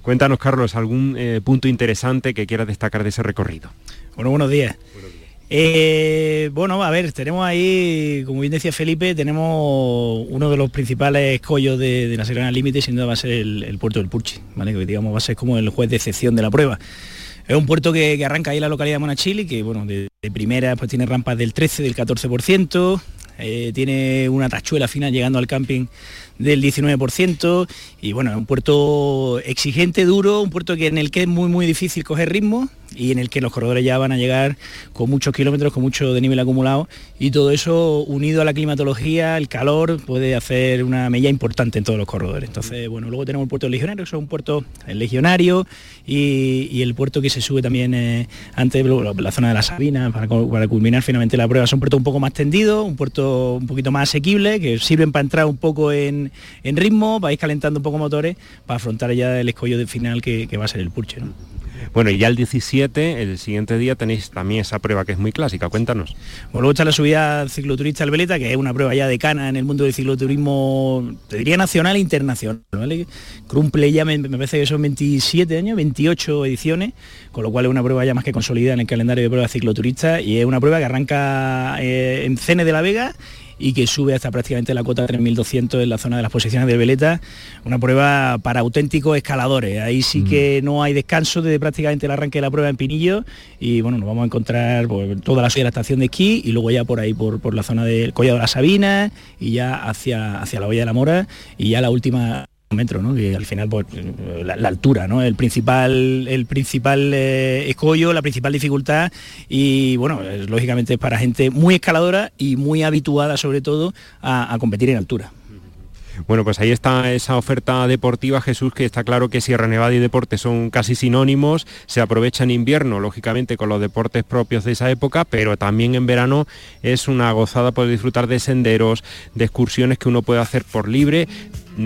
Cuéntanos, Carlos, algún eh, punto interesante que quieras destacar de ese recorrido. Bueno, buenos días. Eh, bueno, a ver, tenemos ahí, como bien decía Felipe, tenemos uno de los principales escollos de, de la Serena Límite, sin duda va a ser el, el puerto del Purchi, ¿vale? que digamos va a ser como el juez de excepción de la prueba. Es un puerto que, arranca ahí en la localidad de Monachili, que bueno, de, primera pues tiene rampas del 13, del 14%, eh, tiene una tachuela final llegando al camping del 19% y bueno, es un puerto exigente, duro, un puerto que, en el que es muy muy difícil coger ritmo y en el que los corredores ya van a llegar con muchos kilómetros, con mucho de nivel acumulado y todo eso unido a la climatología, el calor, puede hacer una mella importante en todos los corredores. Entonces, bueno, luego tenemos el puerto legionario, que es un puerto legionario y, el puerto que se sube también eh, antes, la zona de la Sabina, para, para, culminar finalmente la prueba. Es un puerto un poco más tendido, un puerto un poquito más asequible, que sirven para entrar un poco en, en, ritmo, vais calentando un poco motores para afrontar ya el escollo de final que, va a ser el Pulche. Bueno, y ya el 17, el siguiente día tenéis también esa prueba que es muy clásica, cuéntanos. Bueno, luego está la subida cicloturista al Veleta, que es una prueba ya de cana en el mundo del cicloturismo, te diría nacional e internacional, ¿vale? Cumple ya, me, parece que son 27 años, 28 ediciones, con lo cual es una prueba ya más que consolidada en el calendario de pruebas cicloturistas y es una prueba que arranca eh, en Cene de la Vega y que sube hasta prácticamente la cota 3.200 en la zona de las posiciones de Veleta, una prueba para auténticos escaladores. Ahí sí que mm. no hay descanso desde prácticamente el arranque de la prueba en Pinillo y bueno, nos vamos a encontrar por toda la de la estación de esquí y luego ya por ahí por, la zona del Collado de la Sabina y ya hacia, hacia la Olla de la Mora y ya la última metro, ¿no? que al final pues, la, altura, ¿no? el principal, el principal eh, escollo, la principal dificultad y bueno, lógicamente es para gente muy escaladora y muy habituada sobre todo a, competir en altura. Bueno, pues ahí está esa oferta deportiva, Jesús, que está claro que Sierra Nevada y deporte son casi sinónimos, se aprovecha en invierno, lógicamente, con los deportes propios de esa época, pero también en verano es una gozada poder disfrutar de senderos, de excursiones que uno puede hacer por libre,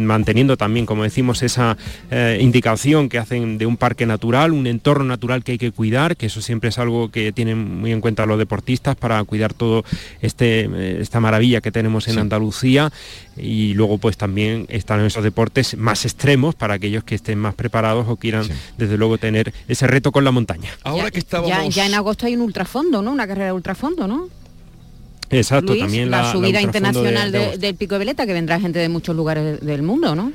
manteniendo también, como decimos, esa eh, indicación que hacen de un parque natural, un entorno natural que hay que cuidar, que eso siempre es algo que tienen muy en cuenta los deportistas para cuidar todo este, eh, esta maravilla que tenemos en Andalucía y luego pues también están esos deportes más extremos para aquellos que estén más preparados o quieran desde luego tener ese reto con la montaña. Ahora que estábamos... ya, en agosto hay un ultrafondo, ¿no? Una carrera de ultrafondo, ¿no? Exacto, también la, subida internacional del Pico de Veleta, que vendrá gente de muchos lugares del mundo, ¿no?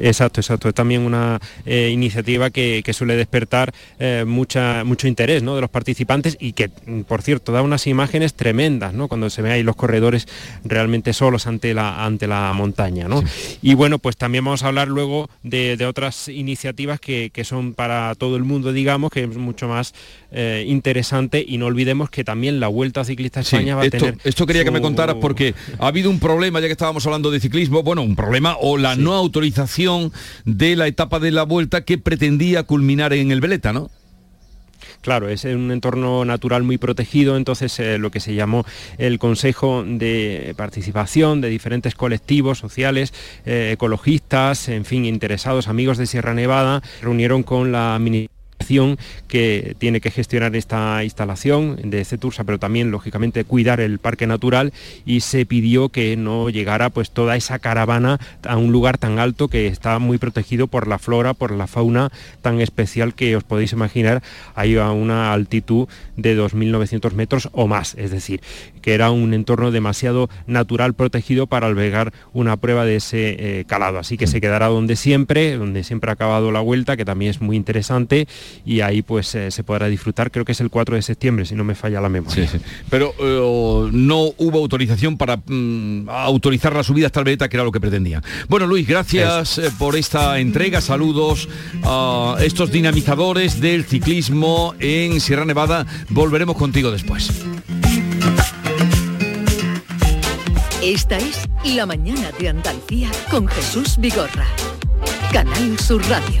Exacto, exacto. Es también una eh, iniciativa que, suele despertar eh, mucha, mucho interés ¿no? de los participantes y que, mm, por cierto, da unas imágenes tremendas ¿no? cuando se ve ahí los corredores realmente solos ante la, ante la montaña. ¿no? Y bueno, pues también vamos a hablar luego de, otras iniciativas que, son para todo el mundo, digamos, que es mucho más eh, interesante y no olvidemos que también la Vuelta Ciclista España va a tener... Esto quería que me contaras porque ha habido un problema, ya que estábamos hablando de ciclismo, bueno, un problema o la no autorización de la etapa de la vuelta que pretendía culminar en el Veleta, ¿no? Claro, es un entorno natural muy protegido, entonces eh, lo que se llamó el Consejo de Participación de diferentes colectivos sociales, eh, ecologistas, en fin, interesados, amigos de Sierra Nevada, reunieron con la que tiene que gestionar esta instalación de Cetursa, pero también lógicamente cuidar el parque natural y se pidió que no llegara pues toda esa caravana a un lugar tan alto que está muy protegido por la flora, por la fauna tan especial que os podéis imaginar ahí a una altitud de 2.900 metros o más, es decir, que era un entorno demasiado natural protegido para albergar una prueba de ese eh, calado. Así que se quedará donde siempre, donde siempre ha acabado la vuelta, que también es muy interesante y ahí pues eh, se podrá disfrutar, creo que es el 4 de septiembre, si no me falla la memoria. Pero eh, no hubo autorización para mm, autorizar la subida hasta el Veleta, que era lo que pretendía. Bueno, Luis, gracias eh, por esta entrega, saludos a estos dinamizadores del ciclismo en Sierra Nevada. Volveremos contigo después. Esta es La Mañana de Andalucía con Jesús Vigorra. Canal Sur Radio.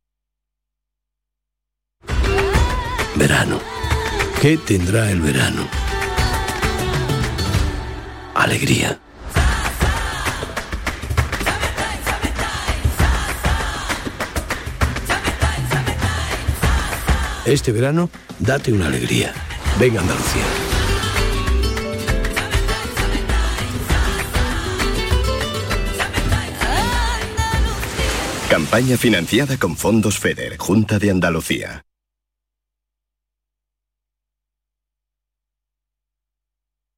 Verano. ¿Qué tendrá el verano? Alegría. Este verano, date una alegría. Venga Andalucía. Campaña financiada con fondos FEDER, Junta de Andalucía.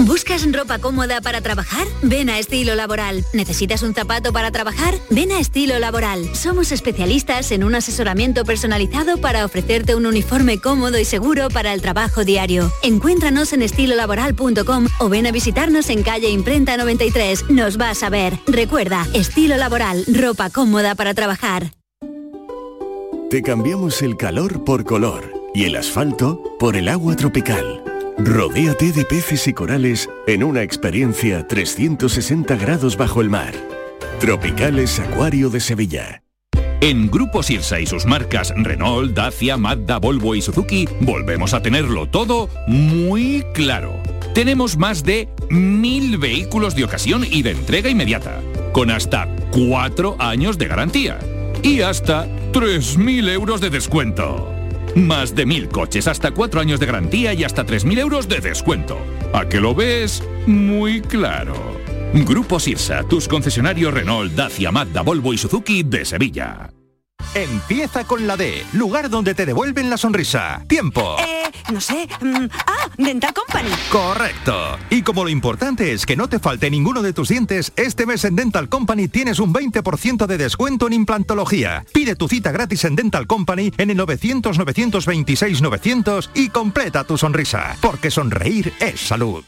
¿Buscas ropa cómoda para trabajar? Ven a Estilo Laboral. ¿Necesitas un zapato para trabajar? Ven a Estilo Laboral. Somos especialistas en un asesoramiento personalizado para ofrecerte un uniforme cómodo y seguro para el trabajo diario. Encuéntranos en estilolaboral.com o ven a visitarnos en calle Imprenta 93. Nos vas a ver. Recuerda, Estilo Laboral, ropa cómoda para trabajar. Te cambiamos el calor por color y el asfalto por el agua tropical. Rodéate de peces y corales en una experiencia 360 grados bajo el mar. Tropicales Acuario de Sevilla. En Grupo Sirsa y sus marcas Renault, Dacia, Mazda, Volvo y Suzuki volvemos a tenerlo todo muy claro. Tenemos más de mil vehículos de ocasión y de entrega inmediata, con hasta cuatro años de garantía y hasta 3.000 euros de descuento. Más de mil coches, hasta cuatro años de garantía y hasta 3.000 euros de descuento. ¿A que lo ves? Muy claro. Grupo Sirsa, tus concesionarios Renault, Dacia, Mazda, Volvo y Suzuki de Sevilla. Empieza con la D, lugar donde te devuelven la sonrisa. Tiempo. Eh, no sé. mm, ah, Dental Company. Correcto. Y como lo importante es que no te falte ninguno de tus dientes, este mes en Dental Company tienes un 20% de descuento en implantología. Pide tu cita gratis en Dental Company en el 900-926-900 y completa tu sonrisa. Porque sonreír es salud.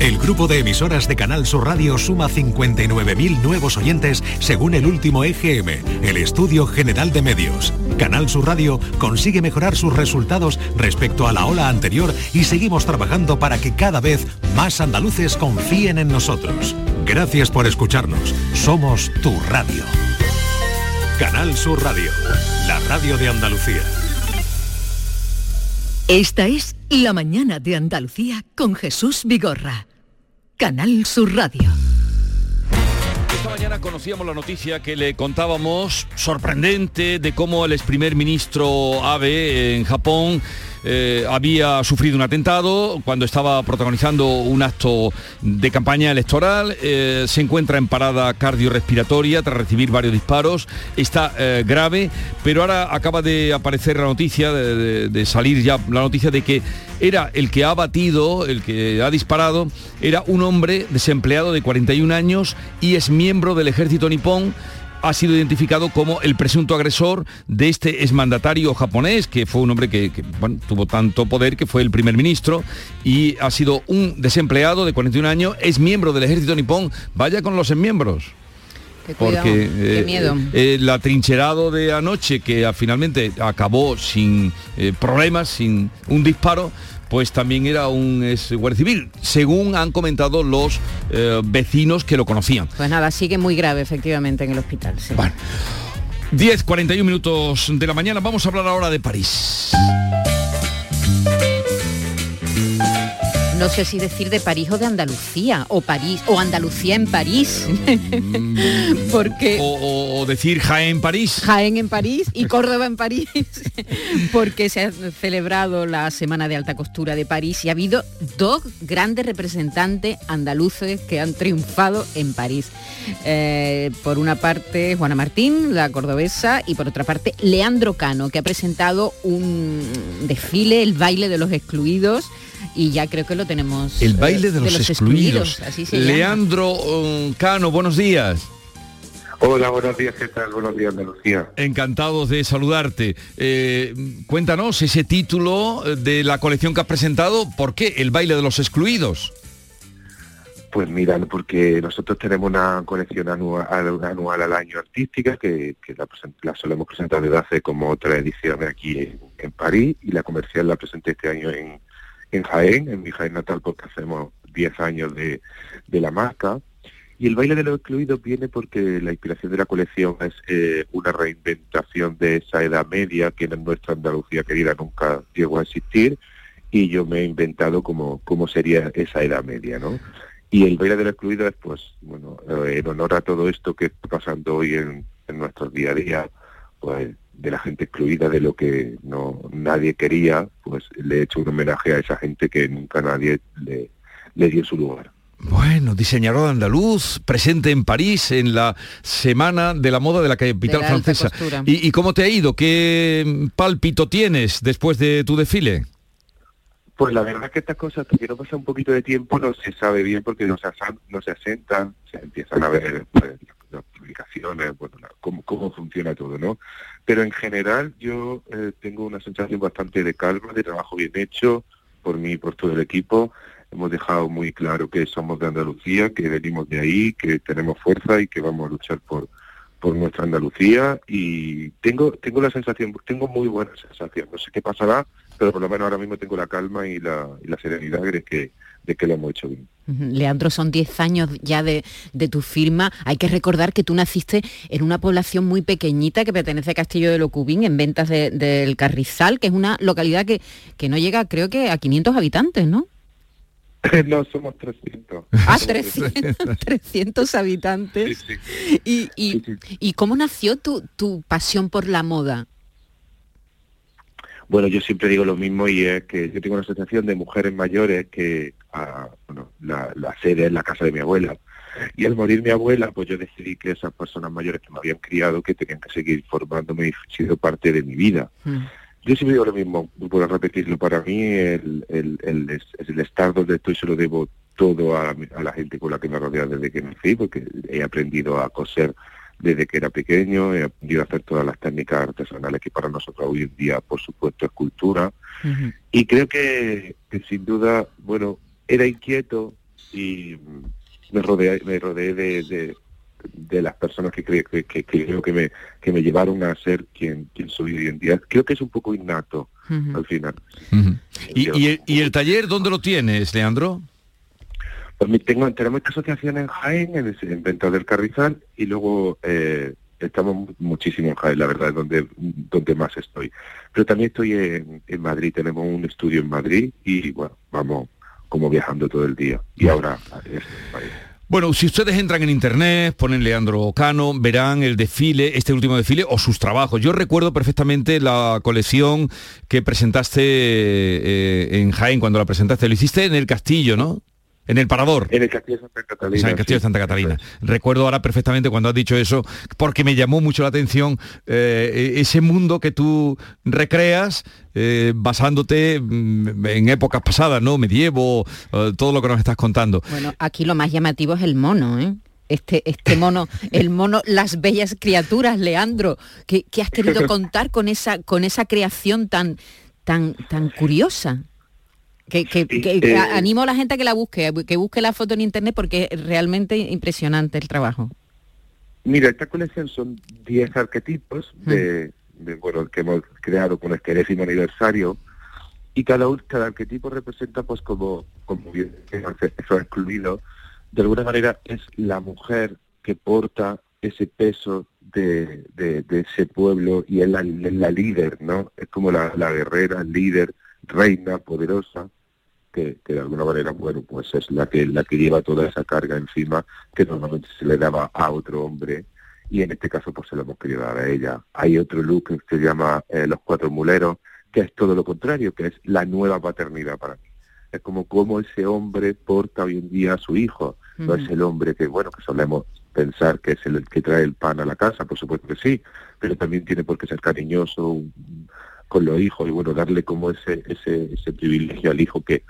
El grupo de emisoras de Canal Sur Radio suma 59.000 nuevos oyentes según el último EGM, el Estudio General de Medios. Canal Sur Radio consigue mejorar sus resultados respecto a la ola anterior y seguimos trabajando para que cada vez más andaluces confíen en nosotros. Gracias por escucharnos. Somos tu radio. Canal Sur Radio, la radio de Andalucía. Esta es La mañana de Andalucía con Jesús Vigorra. Canal Sur Radio. Esta mañana conocíamos la noticia que le contábamos, sorprendente, de cómo el ex primer ministro Abe en Japón eh, había sufrido un atentado cuando estaba protagonizando un acto de campaña electoral. eh, se encuentra en parada cardiorrespiratoria tras recibir varios disparos. Está eh, grave, pero ahora acaba de aparecer la noticia, de, salir ya la noticia de que era el que ha batido, el que ha disparado, era un hombre desempleado de 41 años y es miembro del ejército nipón ha sido identificado como el presunto agresor de este exmandatario japonés, que fue un hombre que, que, bueno, tuvo tanto poder que fue el primer ministro y ha sido un desempleado de 41 años, es miembro del ejército nipón, vaya con los miembros. Porque qué eh, miedo. eh, el atrincherado de anoche, que ah, finalmente acabó sin eh, problemas, sin un disparo, pues también era un ex guardia civil, según han comentado los eh, vecinos que lo conocían. Pues nada, sigue muy grave efectivamente en el hospital. sí. 10, 41 minutos de la mañana. Vamos a hablar ahora de París. No sé si decir de París o de Andalucía, o París, o Andalucía en París. Porque O, o- o decir Jaén París. Jaén en París y Córdoba en París, porque se ha celebrado la Semana de Alta Costura de París y ha habido dos grandes representantes andaluces que han triunfado en París. Eh, por una parte Juana Martín, la cordobesa, y por otra parte Leandro Cano, que ha presentado un desfile, el baile de los excluidos, y ya creo que lo tenemos. El eh, baile de los, excluidos. así se. Leandro um, Cano, buenos días. Hola, buenos días, ¿qué tal? Buenos días, Andalucía. Encantados de saludarte. Eh, cuéntanos ese título de la colección que has presentado, ¿por qué? El baile de los excluidos. Pues mira, porque nosotros tenemos una colección anual, anual al año artística que, la, solemos presentar desde hace como otra ediciones aquí en, París y la comercial la presenté este año en, en Jaén, en mi Jaén natal, porque hacemos 10 años de, de la marca. Y el baile de los excluidos viene porque la inspiración de la colección es eh, una reinventación de esa edad media que en nuestra Andalucía querida nunca llegó a existir y yo me he inventado cómo, cómo sería esa edad media, ¿no? Y el baile de los excluidos es, pues, bueno, eh, en honor a todo esto que está pasando hoy en, en nuestros día a día, pues de la gente excluida de lo que no nadie quería, pues le he hecho un homenaje a esa gente que nunca nadie le, le dio su lugar. Bueno, diseñador andaluz, presente en París en la Semana de la Moda de la capital francesa. ¿Y, ¿Y, cómo te ha ido? ¿Qué pálpito tienes después de tu desfile? Pues la verdad es que estas cosas, hasta que no pasa un poquito de tiempo, no se sabe bien porque no se, no se asentan, se empiezan a ver pues, las publicaciones, bueno, cómo, cómo, funciona todo, ¿no? Pero en general yo eh, tengo una sensación bastante de calma, de trabajo bien hecho por mí y por todo el equipo. Hemos dejado muy claro que somos de Andalucía, que venimos de ahí, que tenemos fuerza y que vamos a luchar por, por nuestra Andalucía. Y tengo tengo la sensación, tengo muy buena sensación, no sé qué pasará, pero por lo menos ahora mismo tengo la calma y la, y la serenidad de que, de que lo hemos hecho bien. Leandro, son 10 años ya de, de, tu firma. Hay que recordar que tú naciste en una población muy pequeñita que pertenece a Castillo de Locubín, en ventas del Carrizal, que es una localidad que, que no llega, creo que, a 500 habitantes, ¿no? No, somos 300. Ah, 300, 300 habitantes. ¿Y, y, ¿Y, cómo nació tu, tu pasión por la moda? Bueno, yo siempre digo lo mismo y es que yo tengo una asociación de mujeres mayores que ah, bueno, la, la, sede es la casa de mi abuela. Y al morir mi abuela, pues yo decidí que esas personas mayores que me habían criado, que tenían que seguir formándome y siendo parte de mi vida. Mm. Yo siempre digo lo mismo, puedo repetirlo, para mí el, el, el, el estar donde estoy se lo debo todo a, la gente con la que me rodea desde que nací, porque he aprendido a coser desde que era pequeño, he aprendido a hacer todas las técnicas artesanales que para nosotros hoy en día, por supuesto, es cultura. Y creo que, que, sin duda, bueno, era inquieto y me rodeé, me rodeé de, de las personas que, creo que, creo que me, que me llevaron a ser quien, quien soy hoy en día. Creo que es un poco innato al final. ¿Y, el, taller dónde lo tienes, Leandro? Pues tengo, tenemos esta asociación en Jaén, en, el, Venta del Carrizal, y luego eh, estamos muchísimo en Jaén, la verdad, es donde, donde más estoy. Pero también estoy en, en Madrid, tenemos un estudio en Madrid y bueno, vamos como viajando todo el día. Y ahora es bueno, si ustedes entran en internet, ponen Leandro Ocano, verán el desfile, este último desfile o sus trabajos. Yo recuerdo perfectamente la colección que presentaste eh, en Jaén cuando la presentaste. Lo hiciste en el castillo, ¿no? En el Parador. En el Castillo de Santa Catalina. en el Castillo de Santa Catalina. Recuerdo ahora perfectamente cuando has dicho eso, porque me llamó mucho la atención eh, ese mundo que tú recreas eh, basándote mm, en épocas pasadas, ¿no? Medievo, eh, todo lo que nos estás contando. Bueno, aquí lo más llamativo es el mono, ¿eh? Este, este mono, el mono, las bellas criaturas, Leandro, ¿qué, has querido contar con esa, con esa creación tan, tan, tan curiosa? Que, eh, animo a la gente a que la busque, que busque la foto en internet porque es realmente impresionante el trabajo. Mira, esta colección son 10 arquetipos de, bueno, que hemos creado con este décimo aniversario y cada, cada arquetipo representa pues como, como bien eso excluido, de alguna manera es la mujer que porta ese peso de, ese pueblo y es la, la, líder, ¿no? Es como la, la guerrera, líder, reina, poderosa, que, de alguna manera, bueno, pues es la que, la que lleva toda esa carga encima que normalmente se le daba a otro hombre y en este caso pues se lo hemos querido dar a ella. Hay otro look que se llama eh, Los Cuatro Muleros, que es todo lo contrario, que es la nueva paternidad para mí. Es como cómo ese hombre porta hoy en día a su hijo. No es el hombre que, bueno, que solemos pensar que es el que trae el pan a la casa, por supuesto que sí, pero también tiene por qué ser cariñoso, con los hijos y bueno, darle como ese, ese, ese privilegio al hijo que,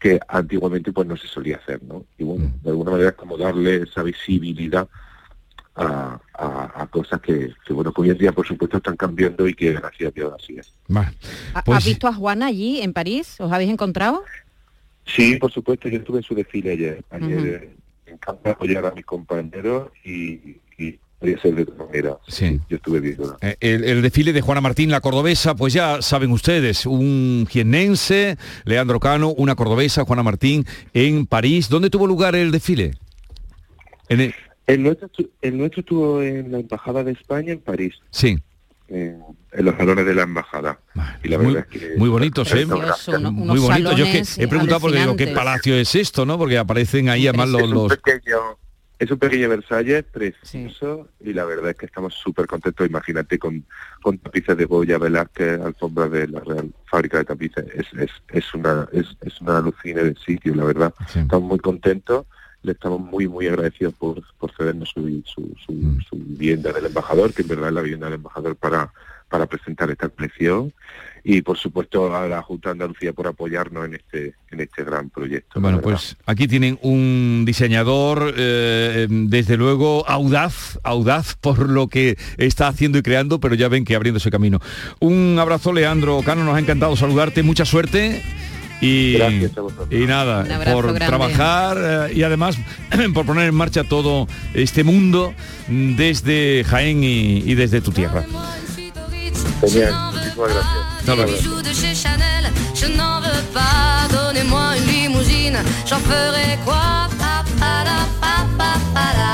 que antiguamente pues no se solía hacer, ¿no? Y bueno, mm. de alguna manera es como darle esa visibilidad a, a- a cosas que, que, bueno, que hoy en día por supuesto están cambiando y que gracias a Dios así es. ¿Ha- Pues ¿Has visto a Juana allí en París? ¿Os habéis encontrado? Sí, por supuesto, yo estuve en su desfile ayer, ayer eh, me encanta apoyar a mis compañeros y, y podría ser de otra manera. Sí. Yo estuve viendo. Eh, El, el desfile de Juana Martín, la cordobesa, pues ya saben ustedes, un jiennense, Leandro Cano, una cordobesa, Juana Martín, en París. ¿Dónde tuvo lugar el desfile? En el- El nuestro, el nuestro estuvo en la Embajada de España en París, sí, en, en los salones de la Embajada. Y la muy, verdad es que... muy bonitos, ¿eh? Muy bonitos. Yo es que he preguntado porque digo, ¿qué palacio es esto, no? Porque aparecen ahí además los... es, un los- pequeño, es un pequeño Versalles precioso y la verdad es que estamos súper contentos. Imagínate con, con tapices de Goya, Velázquez, alfombras de la Real Fábrica de Tapices. Es, es, es una es, es una alucine del sitio, la verdad. Estamos muy contentos. Le estamos muy, muy agradecidos por, por cedernos su, su, su, Mm. su vivienda del embajador, que en verdad es la vivienda del embajador para, para presentar esta colección. Y por supuesto a la Junta de Andalucía por apoyarnos en este, en este gran proyecto. Bueno, pues aquí tienen un diseñador, eh, desde luego, audaz, audaz por lo que está haciendo y creando, pero ya ven que abriéndose camino. Un abrazo, Leandro Cano, nos ha encantado saludarte, mucha suerte. Y, Gracias a vosotros. y nada, por grande. trabajar eh, y además por poner en marcha todo este mundo desde Jaén y, y desde tu tierra. Genial, muchísimas gracias. Hasta luego. bijoux de chez Chanel, je n'en veux pas. Donnez-moi une limousine, j'en ferai quoi? Pa, pa, la, pa, pa, pa, la.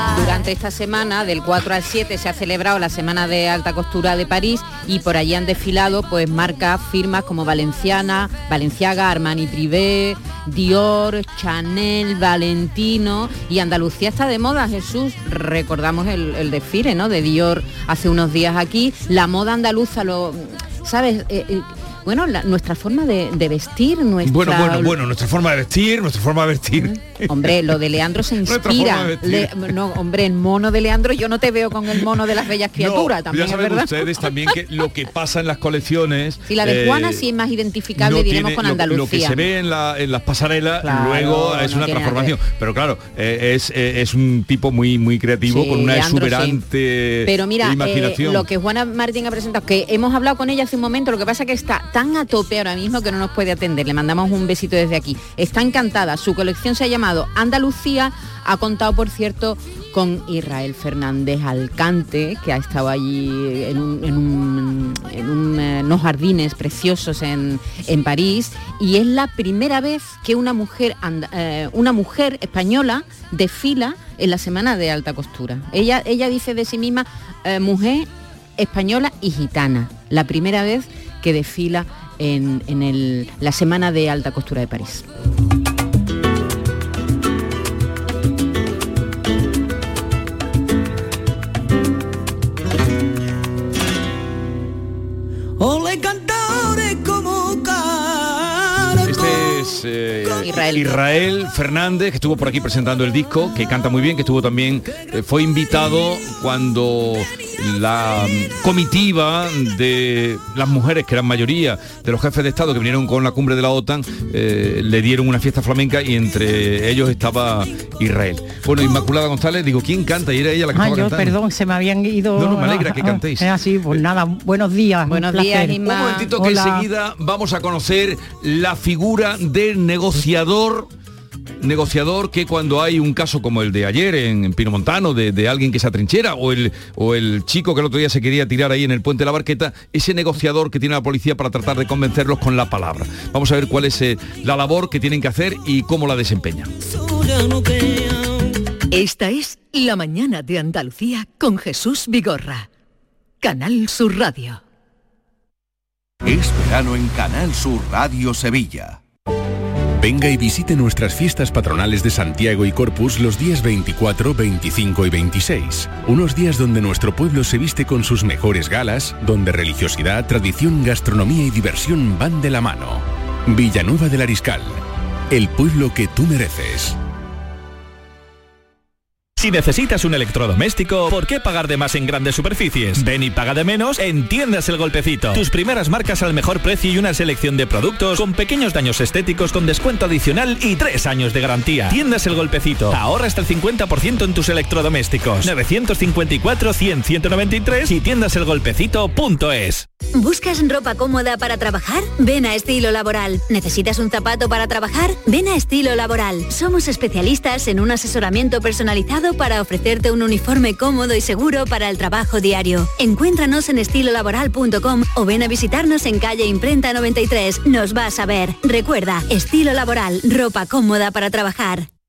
Durante esta semana, del 4 al 7, se ha celebrado la Semana de Alta Costura de París y por allí han desfilado pues marcas, firmas como Valenciana, Valenciaga, Armani Privé, Dior, Chanel, Valentino y Andalucía está de moda, Jesús. Recordamos el, el desfile ¿no? de Dior hace unos días aquí. La moda andaluza, lo, ¿sabes? Eh, eh, bueno, la- nuestra forma de, de vestir, nuestra... Bueno, bueno, bueno, nuestra forma de vestir, nuestra forma de vestir. Hombre, lo de Leandro se inspira. Le- no, hombre, el mono de Leandro, yo no te veo con el mono de las bellas criaturas, No, también ya es saben verdad. ustedes también que lo que pasa en las colecciones... Si la de eh, Juana sí es más identificable, no diremos tiene- con Andalucía. Lo, que se ve en, la- en las pasarelas Claro, luego es una transformación. Pero claro, eh, es, eh, es un tipo muy muy creativo Sí, con una Leandro, sí. exuberante Pero mira, imaginación. lo que Juana Martín ha presentado, que hemos hablado con ella hace un momento, lo que pasa que está tan a tope ahora mismo que no nos puede atender. Le mandamos un besito desde aquí. Está encantada. Su colección se ha llamado Andalucía. Ha contado, por cierto, con Israel Fernández Alcante, que ha estado allí en, eh, unos jardines preciosos en, París. Y es la primera vez que una mujer, eh, una mujer española desfila en la semana de alta costura. Ella, ella dice de sí misma eh, mujer española y gitana. La primera vez que desfila en, en el- la semana de alta costura de París. Oh, Ole es eh, Israel. Israel Fernández, que estuvo por aquí presentando el disco, que canta muy bien, que estuvo también, eh, fue invitado cuando la mm, comitiva de las mujeres, que eran mayoría de los jefes de Estado que vinieron con la cumbre de la OTAN, eh, le dieron una fiesta flamenca y entre ellos estaba Israel. Bueno, Inmaculada González, digo, ¿quién canta? Y era ella la que Ah, estaba yo, cantando. perdón, se me habían ido. No, no, me alegra que cantéis. Es así, pues nada, buenos días. Buenos días, Inma. Un momentito que Hola. enseguida vamos a conocer la figura del negociador negociador que cuando hay un caso como el de ayer en, en Pino Montano, de, de alguien que se atrinchera, o el, o el chico que el otro día se quería tirar ahí en el puente de la barqueta, ese negociador que tiene la policía para tratar de convencerlos con la palabra. Vamos a ver cuál es eh, la labor que tienen que hacer y cómo la desempeñan. Esta es La mañana de Andalucía con Jesús Vigorra. Canal Sur Radio. Es verano en Canal Sur Radio Sevilla. Venga y visite nuestras fiestas patronales de Santiago y Corpus los días 24, 25 y 26. Unos días donde nuestro pueblo se viste con sus mejores galas, donde religiosidad, tradición, gastronomía y diversión van de la mano. Villanueva del Ariscal, el pueblo que tú mereces. Si necesitas un electrodoméstico, ¿por qué pagar de más en grandes superficies? Ven y paga de menos en Tiendas El Golpecito. Tus primeras marcas al mejor precio y una selección de productos con pequeños daños estéticos con descuento adicional y tres años de garantía. Tiendas El Golpecito. Ahorra hasta el 50% en tus electrodomésticos. 954-100-193 y tiendaselgolpecito.es. ¿Buscas ropa cómoda para trabajar? Ven a Estilo Laboral. ¿Necesitas un zapato para trabajar? Ven a Estilo Laboral. Somos especialistas en un asesoramiento personalizado para ofrecerte un uniforme cómodo y seguro para el trabajo diario. Encuéntranos en estilolaboral.com o ven a visitarnos en calle Imprenta 93. Nos vas a ver. Recuerda, Estilo Laboral, ropa cómoda para trabajar.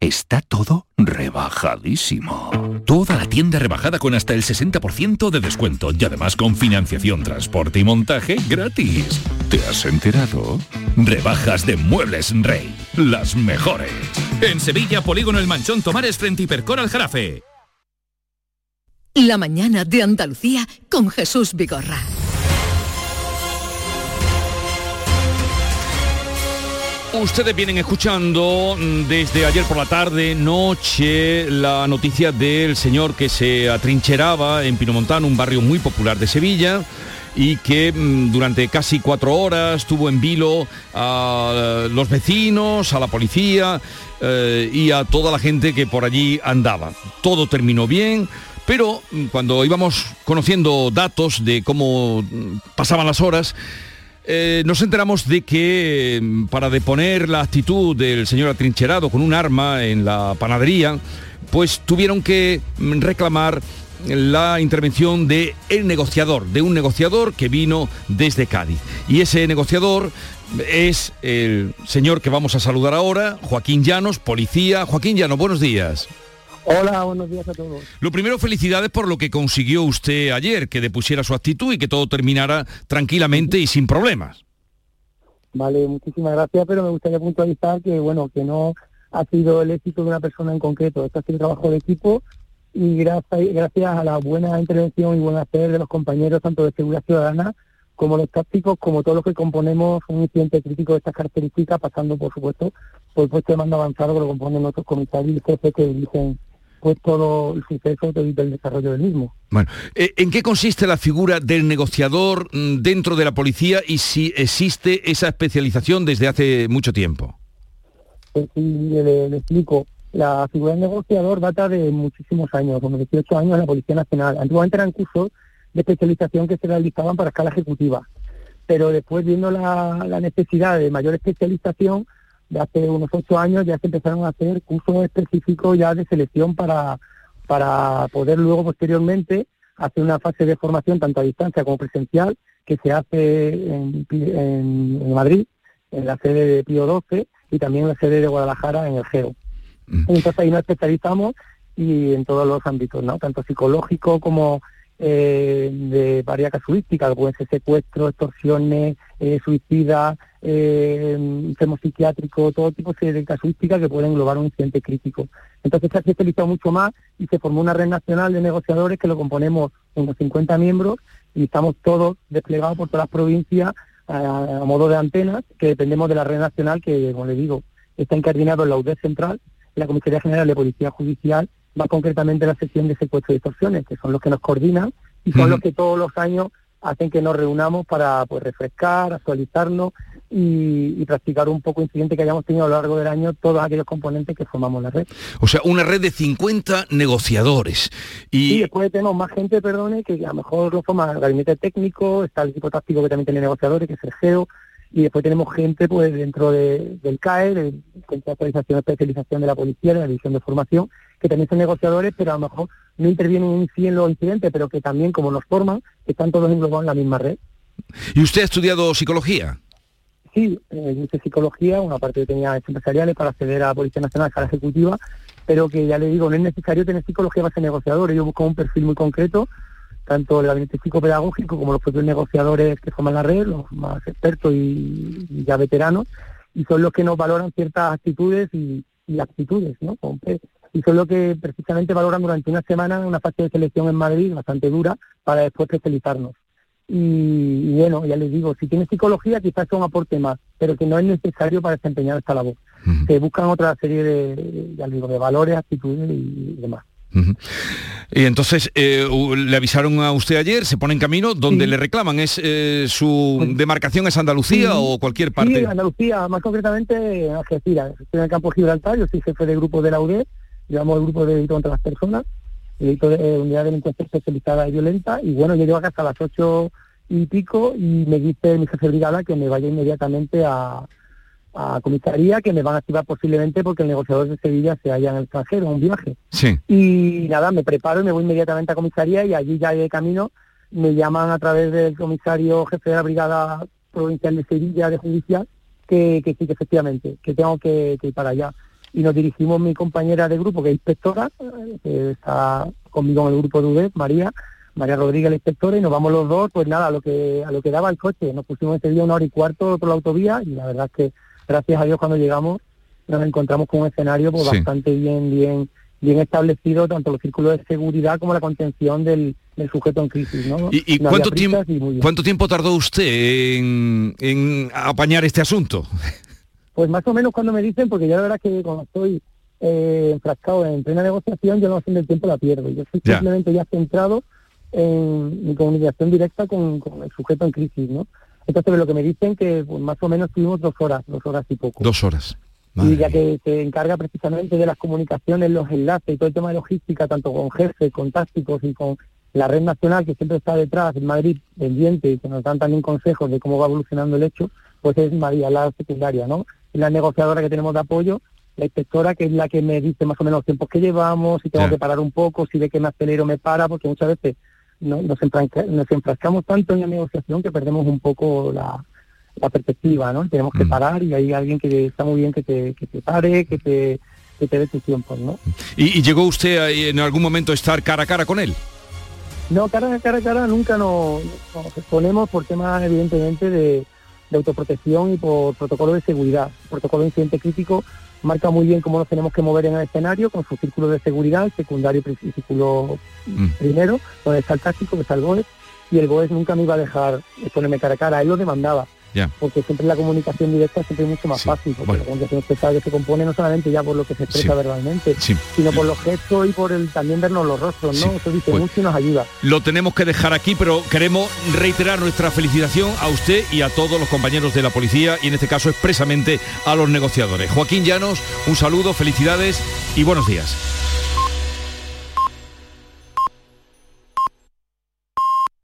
Está todo rebajadísimo. Toda la tienda rebajada con hasta el 60% de descuento y además con financiación, transporte y montaje gratis. ¿Te has enterado? Rebajas de Muebles Rey. Las mejores. En Sevilla, Polígono El Manchón Tomares frente Hipercor al Jarafe. La mañana de Andalucía con Jesús Vigorra. Ustedes vienen escuchando mm, desde ayer por la tarde, noche, la noticia del señor que se atrincheraba en Pinomontano, un barrio muy popular de Sevilla y que mm, durante casi cuatro horas tuvo en vilo a los vecinos, a la policía eh, y a toda la gente que por allí andaba. Todo terminó bien, pero mm, cuando íbamos conociendo datos de cómo pasaban las horas, eh, nos enteramos de que mm, para deponer la actitud del señor atrincherado con un arma en la panadería, pues tuvieron que mm, reclamar la intervención de el negociador, de un negociador que vino desde Cádiz. Y ese negociador es el señor que vamos a saludar ahora, Joaquín Llanos, policía. Joaquín Llanos, buenos días. Hola, buenos días a todos. Lo primero, felicidades por lo que consiguió usted ayer, que depusiera su actitud y que todo terminara tranquilamente y sin problemas. Vale, muchísimas gracias, pero me gustaría puntualizar que, bueno, que no ha sido el éxito de una persona en concreto, esto ha sido trabajo de equipo y gracias, gracias a la buena intervención y buen hacer de los compañeros, tanto de seguridad ciudadana como los tácticos, como todos los que componemos un incidente crítico de estas características, pasando, por supuesto, por el puesto de mando avanzado que lo componen nuestros comisarios y jefes que dirigen pues todo el suceso del, del desarrollo del mismo. Bueno, eh, ¿en qué consiste la figura del negociador mm, dentro de la policía y si existe esa especialización desde hace mucho tiempo? Pues sí, le, le explico. La figura del negociador data de muchísimos años, como 18 años en la Policía Nacional. Antiguamente eran cursos de especialización que se realizaban para escala ejecutiva, pero después viendo la, la necesidad de mayor especialización, de hace unos ocho años ya se empezaron a hacer cursos específicos ya de selección para, para poder luego posteriormente hacer una fase de formación tanto a distancia como presencial que se hace en, en- en Madrid, en la sede de Pío 12 y también en la sede de Guadalajara en el GEO. Entonces ahí nos especializamos y en todos los ámbitos, ¿no? Tanto psicológico como eh, de varias casuísticas, que pueden ser secuestros, extorsiones, eh, suicidas, eh, enfermo psiquiátrico, todo tipo de casuísticas que pueden englobar un incidente crítico. Entonces se ha especializado mucho más y se formó una red nacional de negociadores que lo componemos unos 50 miembros y estamos todos desplegados por todas las provincias a, modo de antenas, que dependemos de la red nacional que, como le digo, está incardinado en la UDES central, en la Comisaría General de Policía Judicial, va concretamente la sección de secuestro y extorsiones, que son los que nos coordinan y son los que todos los años hacen que nos reunamos para pues refrescar, actualizarnos y, y practicar un poco incidente que hayamos tenido a lo largo del año todos aquellos componentes que formamos la red. O sea, una red de 50 negociadores. Y Y después tenemos más gente, perdone, que a lo mejor lo forma el gabinete técnico, está el equipo táctico que también tiene negociadores, que es el GEO, y después tenemos gente pues dentro de- del CAE, de Especialización de la Policía, de la División de Formación, que también son negociadores, pero a lo mejor no intervienen en sí en los incidentes, pero que también, como nos forman, están todos englobados en la misma red. ¿Y usted ha estudiado psicología? Sí, eh, yo hice psicología, una parte que tenía empresariales para acceder a la Policía Nacional a escala ejecutiva pero que ya le digo, no es necesario tener psicología para ser negociador, ellos buscan un perfil muy concreto, tanto el gabinete psicopedagógico como los propios negociadores que forman la red, los más expertos y, y ya veteranos, y son los que nos valoran ciertas actitudes y, y aptitudes, ¿no? Y son los que precisamente valoran durante una semana una fase de selección en Madrid bastante dura para después especializarnos. Y, y bueno, ya les digo, si tienes psicología quizás sea un aporte más, pero que no es necesario para desempeñar esta labor. Se buscan otra serie de, ya les digo, de valores, actitudes y, y demás. Y entonces eh, le avisaron a usted ayer, se pone en camino, donde le reclaman es eh, su demarcación es Andalucía Sí. o cualquier parte. Sí, Andalucía, más concretamente en Algeciras. Estoy en el campo Gibraltar, yo soy jefe de grupo de la UDE, llevamos el grupo de delito contra las personas, el delito de eh, unidad de delincuencia especializada y violenta, y bueno, yo llego a casa a las ocho y pico y me dice mi jefe de brigada que me vaya inmediatamente a, a comisaría, que me van a activar posiblemente porque el negociador de Sevilla se halla en el extranjero, en un viaje. Sí. Y nada, me preparo y me voy inmediatamente a comisaría y allí ya de camino me llaman a través del comisario jefe de la brigada provincial de Sevilla de judicial que, que sí, que efectivamente, que tengo que, que ir para allá. Y nos dirigimos mi compañera de grupo, que es inspectora, eh, que está conmigo en el grupo de UDEF, María, María Rodríguez, la inspectora, y nos vamos los dos, pues nada, a lo que, a lo que daba el coche. Nos pusimos ese día una hora y cuarto por la autovía y la verdad es que, gracias a Dios, cuando llegamos nos encontramos con un escenario pues, Sí. bastante bien, bien, bien establecido, tanto los círculos de seguridad como la contención del, del sujeto en crisis. ¿no? ¿Y, y No cuánto, tiempo, y cuánto tiempo tardó usted en, en apañar este asunto? Pues más o menos cuando me dicen, porque yo la verdad que cuando estoy eh, enfrascado en plena negociación, yo la noción del tiempo la pierdo. Yo estoy Ya. simplemente ya centrado en mi comunicación directa con, con el sujeto en crisis, ¿no? Entonces lo que me dicen que pues, más o menos tuvimos dos horas, dos horas y poco. Dos horas. y ya que se encarga precisamente de las comunicaciones, los enlaces y todo el tema de logística, tanto con jefes, con tácticos y con la red nacional que siempre está detrás en Madrid pendiente y que nos dan también consejos de cómo va evolucionando el hecho, pues es María, la secundaria, ¿no? Es la negociadora que tenemos de apoyo, la inspectora que es la que me dice más o menos los tiempos que llevamos, si tengo que parar un poco, si ve que me acelero me para, porque muchas veces no- nos, nos enfrascamos tanto en la negociación que perdemos un poco la, la perspectiva, ¿no? Tenemos que parar y hay alguien que está muy bien que te, que te pare, que te, que te dé tus tiempos, ¿no? ¿Y, y llegó usted a- en algún momento a estar cara a cara con él? No, cara a cara a cara nunca nos, nos exponemos por temas evidentemente de, de autoprotección y por protocolo de seguridad. Protocolo de incidente crítico marca muy bien cómo nos tenemos que mover en el escenario con su círculo de seguridad, el secundario y círculo primero, donde está el táctico, que está el GOES, y el GOES nunca me iba a dejar ponerme cara a cara, él lo demandaba. Porque siempre la comunicación directa siempre es mucho más fácil, porque la comunicación especial que se compone no solamente ya por lo que se expresa Sí. verbalmente, Sí. sino por los gestos y por el también vernos los rostros, ¿no? Sí. Eso dice Pues- mucho y nos ayuda. Lo tenemos que dejar aquí, pero queremos reiterar nuestra felicitación a usted y a todos los compañeros de la policía y en este caso expresamente a los negociadores. Joaquín Llanos, un saludo, felicidades y buenos días.